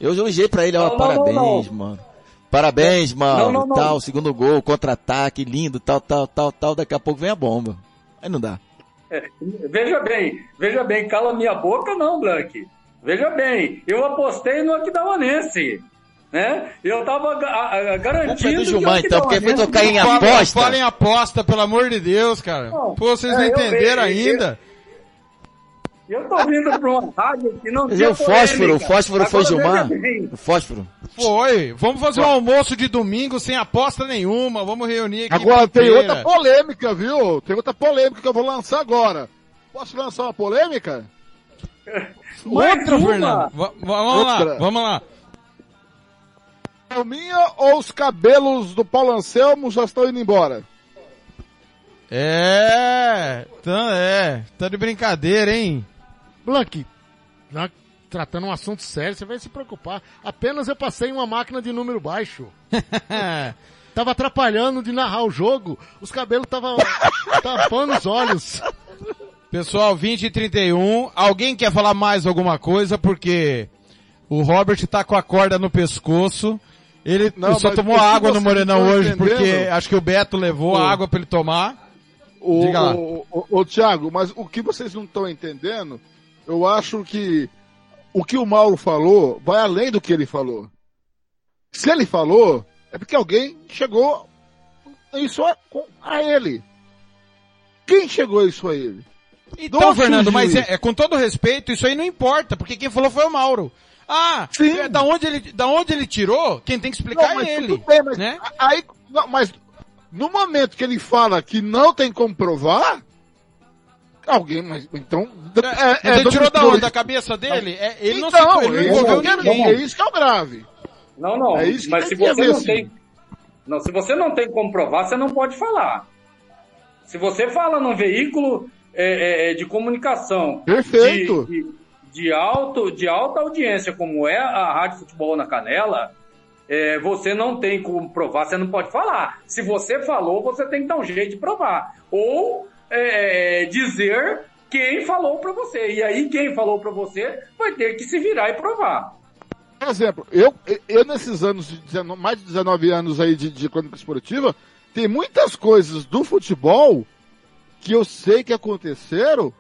Eu elogiei pra ele, ó, não, parabéns, não, não. mano. Parabéns, mano, tal, segundo gol, contra-ataque, lindo, tal, tal, tal, tal. Daqui a pouco vem a bomba. Aí não dá. Veja bem, veja bem, cala minha boca não, Blank. Veja bem, eu apostei no Aquidauanense. Né? Eu tava garantindo. do Gilmar, então, porque foi tocar em Fala- aposta. Fala em aposta, pelo amor de Deus, cara. Não, Pô, vocês não é, eu entenderam vejo, ainda. Eu tô vindo pra uma rádio que não tinha o fósforo, o fósforo foi Gilmar? O fósforo. Foi. Vamos fazer um almoço de domingo sem aposta nenhuma. Vamos reunir aqui. Agora tem outra polêmica, viu? Tem outra polêmica que eu vou lançar agora. Posso lançar uma polêmica? Outra? Fernando. Va- vamos lá, Outra. vamos lá. Minha ou os cabelos do Paulo Anselmo já estão indo embora? É, tá, é, tá de brincadeira, hein? Blank, já tratando um assunto sério, você vai se preocupar. Apenas eu passei uma máquina de número baixo. Tava atrapalhando de narrar o jogo, os cabelos estavam tampando os olhos. Pessoal, 20 e 31, alguém quer falar mais alguma coisa? Porque o Robert tá com a corda no pescoço. Ele Não, só tomou água no Morenão hoje porque acho que o Beto levou a água pra ele tomar. O, Diga lá. o, o, o Thiago, mas o que vocês não estão entendendo, eu acho que o que o Mauro falou vai além do que ele falou. Se ele falou, é porque alguém chegou isso a, a ele. Quem chegou isso a ele? Então, Fernando, mas é, é com todo respeito, isso aí não importa, porque quem falou foi o Mauro. Ah, é, da onde ele, da onde ele tirou, quem tem que explicar Não, mas é ele. tudo bem, mas né? aí, não, mas no momento que ele fala que não tem como provar, alguém, mas então é, Mas ele do- tirou da onde? Da cabeça dele? É, ele não então, ele não é isso envolveu quero- ninguém. É isso que é o grave. Não, não. É isso que mas se você não sim. tem. Não, se você não tem como provar, você não pode falar. Se você fala num veículo é, é, é, de comunicação Perfeito. De, de, de alto, de alta audiência, como é a Rádio Futebol na Canela, é, você não tem como provar, você não pode falar. Se você falou, você tem que dar um jeito de provar. Ou é, dizer quem falou pra você. E aí, quem falou pra você vai ter que se virar e provar. Por exemplo, eu, eu nesses anos, de 19 mais de 19 anos aí de, de crônica esportiva, tem muitas coisas do futebol que eu sei que aconteceram,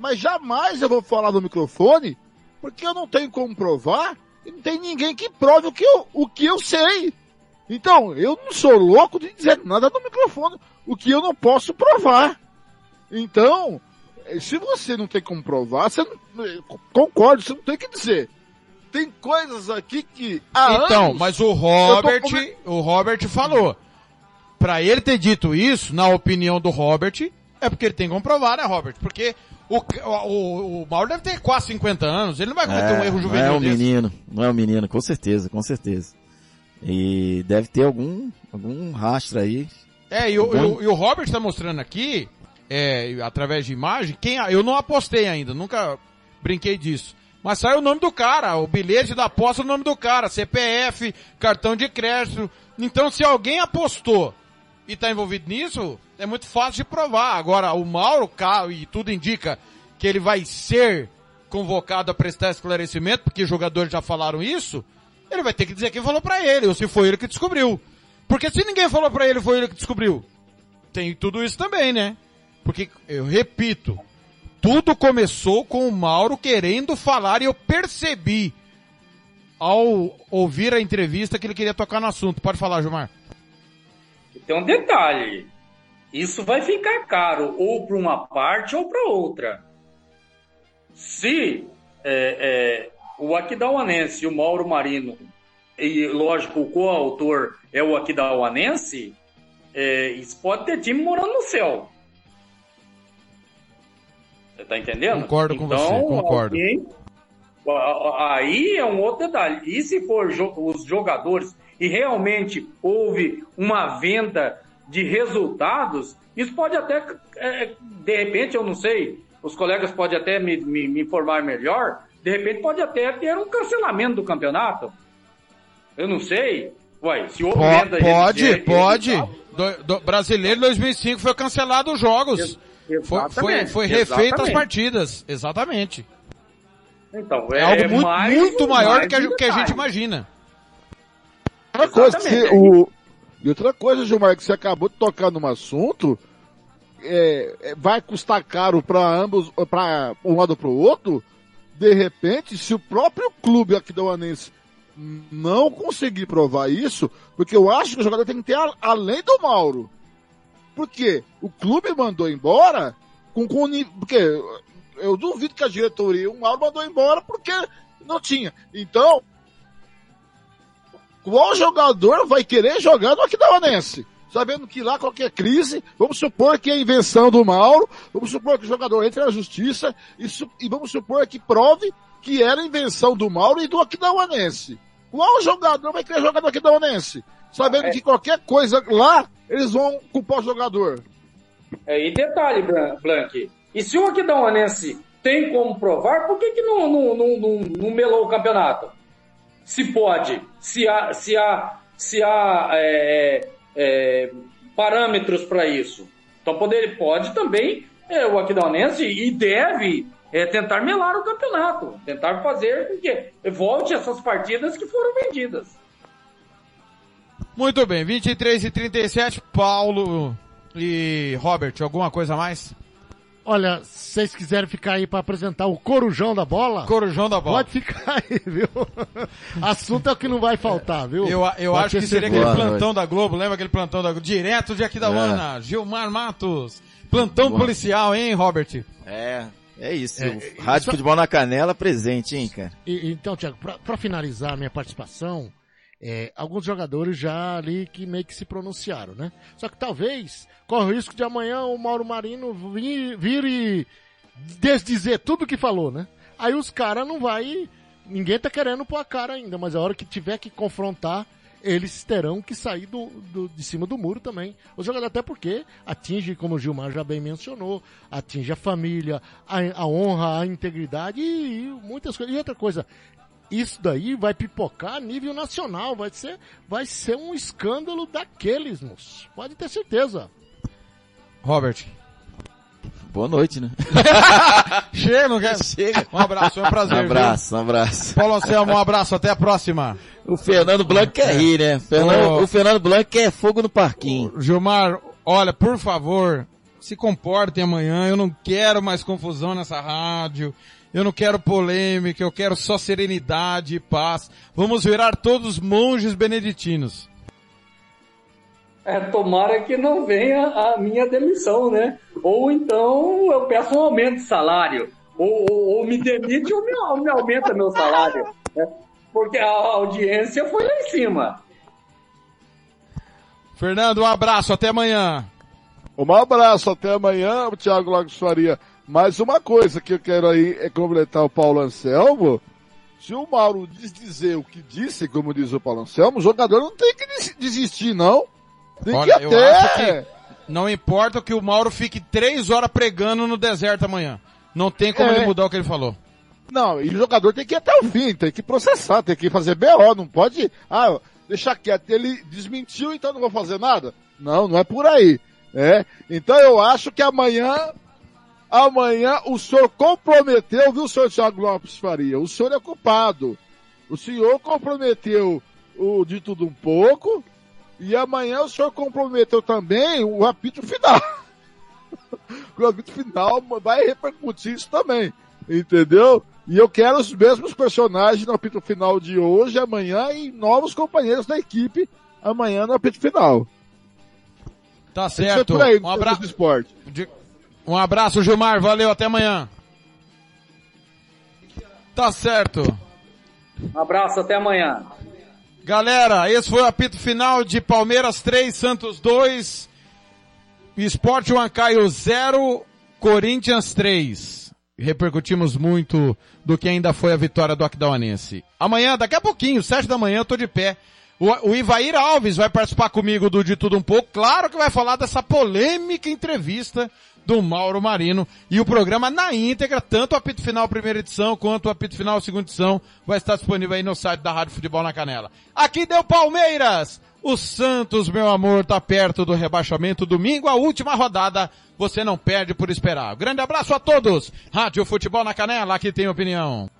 mas jamais eu vou falar no microfone, porque eu não tenho como provar, e não tem ninguém que prove o que eu, o que eu sei. Então, eu não sou louco de dizer nada no microfone, o que eu não posso provar. Então, se você não tem como provar, você não, concordo, você não tem que dizer. Tem coisas aqui que há Então, anos mas o Robert, come- o Robert falou. Pra ele ter dito isso, na opinião do Robert, é porque ele tem que comprovar, né, Robert? Porque o, o, o Mauro deve ter quase 50 anos, ele não vai cometer um erro não é juvenil um desse. menino, não é um menino, com certeza, com certeza. E deve ter algum, algum rastro aí. É, e o, Bom. e o- Robert está mostrando aqui, é, através de imagem, quem, eu não apostei ainda, nunca brinquei disso. Mas sai o nome do cara, o bilhete da aposta é o nome do cara, CPF, cartão de crédito. Então se alguém apostou e está envolvido nisso, é muito fácil de provar. Agora, o Mauro, e tudo indica que ele vai ser convocado a prestar esclarecimento, porque jogadores já falaram isso, ele vai ter que dizer quem falou pra ele, ou se foi ele que descobriu. Porque se ninguém falou pra ele, foi ele que descobriu. Tem tudo isso também, né? Porque, eu repito, tudo começou com o Mauro querendo falar e eu percebi ao ouvir a entrevista que ele queria tocar no assunto. Pode falar, Gilmar. Tem um detalhe. Isso vai ficar caro ou para uma parte ou para outra. Se é, é, o Aquidauanense e o Mauro Marino, e lógico, o coautor é o Aquidauanense, é, isso pode ter time morando no céu. Você tá entendendo? Concordo com então, você, concordo. alguém- Aí é um outro detalhe. E se for jo- os jogadores e realmente houve uma venda de resultados, isso pode até, é, de repente, eu não sei, os colegas podem até me, me- me informar melhor, de repente pode até ter um cancelamento do campeonato. Eu não sei. Ué, se houve Po- venda de- pode, de- de pode. Do, do- brasileiro 2005 foi cancelado os jogos. Foi, foi, exatamente, foi refeito as partidas. Exatamente. Então, É, é, algo muito, mais muito maior do que a, que a gente imagina. Outra coisa, que o... E outra coisa, Gilmar, que você acabou de tocar num assunto, é, é, vai custar caro para ambos, para um lado para o outro, de repente, se o próprio clube aquidauanense não conseguir provar isso, porque eu acho que o jogador tem que ter a, além do Mauro. Porque o clube mandou embora com, com porque eu duvido que a diretoria, o Mauro mandou embora porque não tinha. Então, qual jogador vai querer jogar no Aquidauanense? Sabendo que lá qualquer crise, vamos supor que é invenção do Mauro, vamos supor que o jogador entre na justiça e, e vamos supor que prove que era invenção do Mauro e do Aquidauanense. Qual jogador vai querer jogar no Aquidauanense? Sabendo é. que qualquer coisa lá, eles vão culpar o jogador. É, e detalhe, Blank, e se o Aquidauanense tem como provar, por que, que não, não, não, não, não melou o campeonato? Se pode, se há, se há, se há é, é, parâmetros para isso. Então poder, pode também é, o Aquidauanense e deve é, tentar melar o campeonato, tentar fazer com que volte essas partidas que foram vendidas. Muito bem, 23 e 37, Paulo e Robert, alguma coisa mais? Olha, se vocês quiserem ficar aí para apresentar o corujão da bola. Corujão da bola. Pode ficar aí, viu? Assunto é o que não vai faltar, viu? Eu, eu acho que seria aquele plantão da Globo, lembra aquele plantão da Globo? Direto de aqui da é. Gilmar Matos. Plantão Boa. policial, hein, Robert? É, é isso. É, Rádio isso... Futebol na Canela presente, hein, cara? E, então, Tiago, para finalizar a minha participação, é, alguns jogadores já ali que meio que se pronunciaram, né? Só que talvez corre o risco de amanhã o Mauro Marino vir, vir e desdizer tudo que falou, né? Aí os caras não vai. Ninguém tá querendo pôr a cara ainda, mas a hora que tiver que confrontar, eles terão que sair do, do, de cima do muro também. Os jogadores, até porque atinge, como o Gilmar já bem mencionou, atinge a família, a, a honra, a integridade e, e, muitas coisas. E outra coisa, isso daí vai pipocar a nível nacional, vai ser, vai ser um escândalo daqueles, moço. Pode ter certeza. Robert. Boa noite, né? Chega, não quer? Chega. Um abraço, é um prazer. Um abraço, viu? um abraço. Paulo Anselmo, um abraço, até a próxima. O Fernando Blanco quer rir, né? Fernando, o Fernando Blanco quer fogo no parquinho. Gilmar, olha, por favor, se comportem amanhã, eu não quero mais confusão nessa rádio. Eu não quero polêmica, eu quero só serenidade e paz. Vamos virar todos monges beneditinos. É, tomara que não venha a minha demissão, né? Ou então eu peço um aumento de salário. Ou, ou, ou me demite ou me, ou me aumenta meu salário. Né? Porque a audiência foi lá em cima. Fernando, um abraço, até amanhã. Um abraço, até amanhã, o Thiago Lagos Faria. Mais uma coisa que eu quero aí é completar o Paulo Anselmo. Se o Mauro diz dizer o que disse, como diz o Paulo Anselmo, o jogador não tem que desistir, não. Tem Olha, que até... acho que não importa que o Mauro fique três horas pregando no deserto amanhã. Não tem como é. ele mudar o que ele falou. Não, e o jogador tem que ir até o fim, tem que processar, tem que fazer BO, não pode, ah, deixar quieto. Ele desmentiu, então não vou fazer nada? Não, não é por aí. É, então eu acho que amanhã, amanhã o senhor comprometeu, viu, senhor Thiago Lopes Faria? O senhor é culpado. O senhor comprometeu o de tudo um pouco, e amanhã o senhor comprometeu também o apito final. o apito final vai repercutir isso também. Entendeu? E eu quero os mesmos personagens no apito final de hoje, amanhã, e novos companheiros da equipe amanhã no apito final. Tá certo. Aí, um abraço. Esporte. Um abraço, Gilmar. Valeu, até amanhã. Tá certo. Um abraço, até amanhã. Galera, esse foi o apito final de Palmeiras 3, Santos 2, Esporte Huancaio 0, Corinthians 3. Repercutimos muito do que ainda foi a vitória do Aquidauanense. Amanhã, daqui a pouquinho, 7 da manhã, eu tô de pé. O, o Ivair Alves vai participar comigo do De Tudo Um Pouco. Claro que vai falar dessa polêmica entrevista do Mauro Marino. E o programa na íntegra, tanto o apito final primeira edição quanto o apito final segunda edição, vai estar disponível aí no site da Rádio Futebol na Canela. Aqui deu Palmeiras! O Santos, meu amor, tá perto do rebaixamento. Domingo, a última rodada. Você não perde por esperar. Grande abraço a todos. Rádio Futebol na Canela, aqui tem opinião.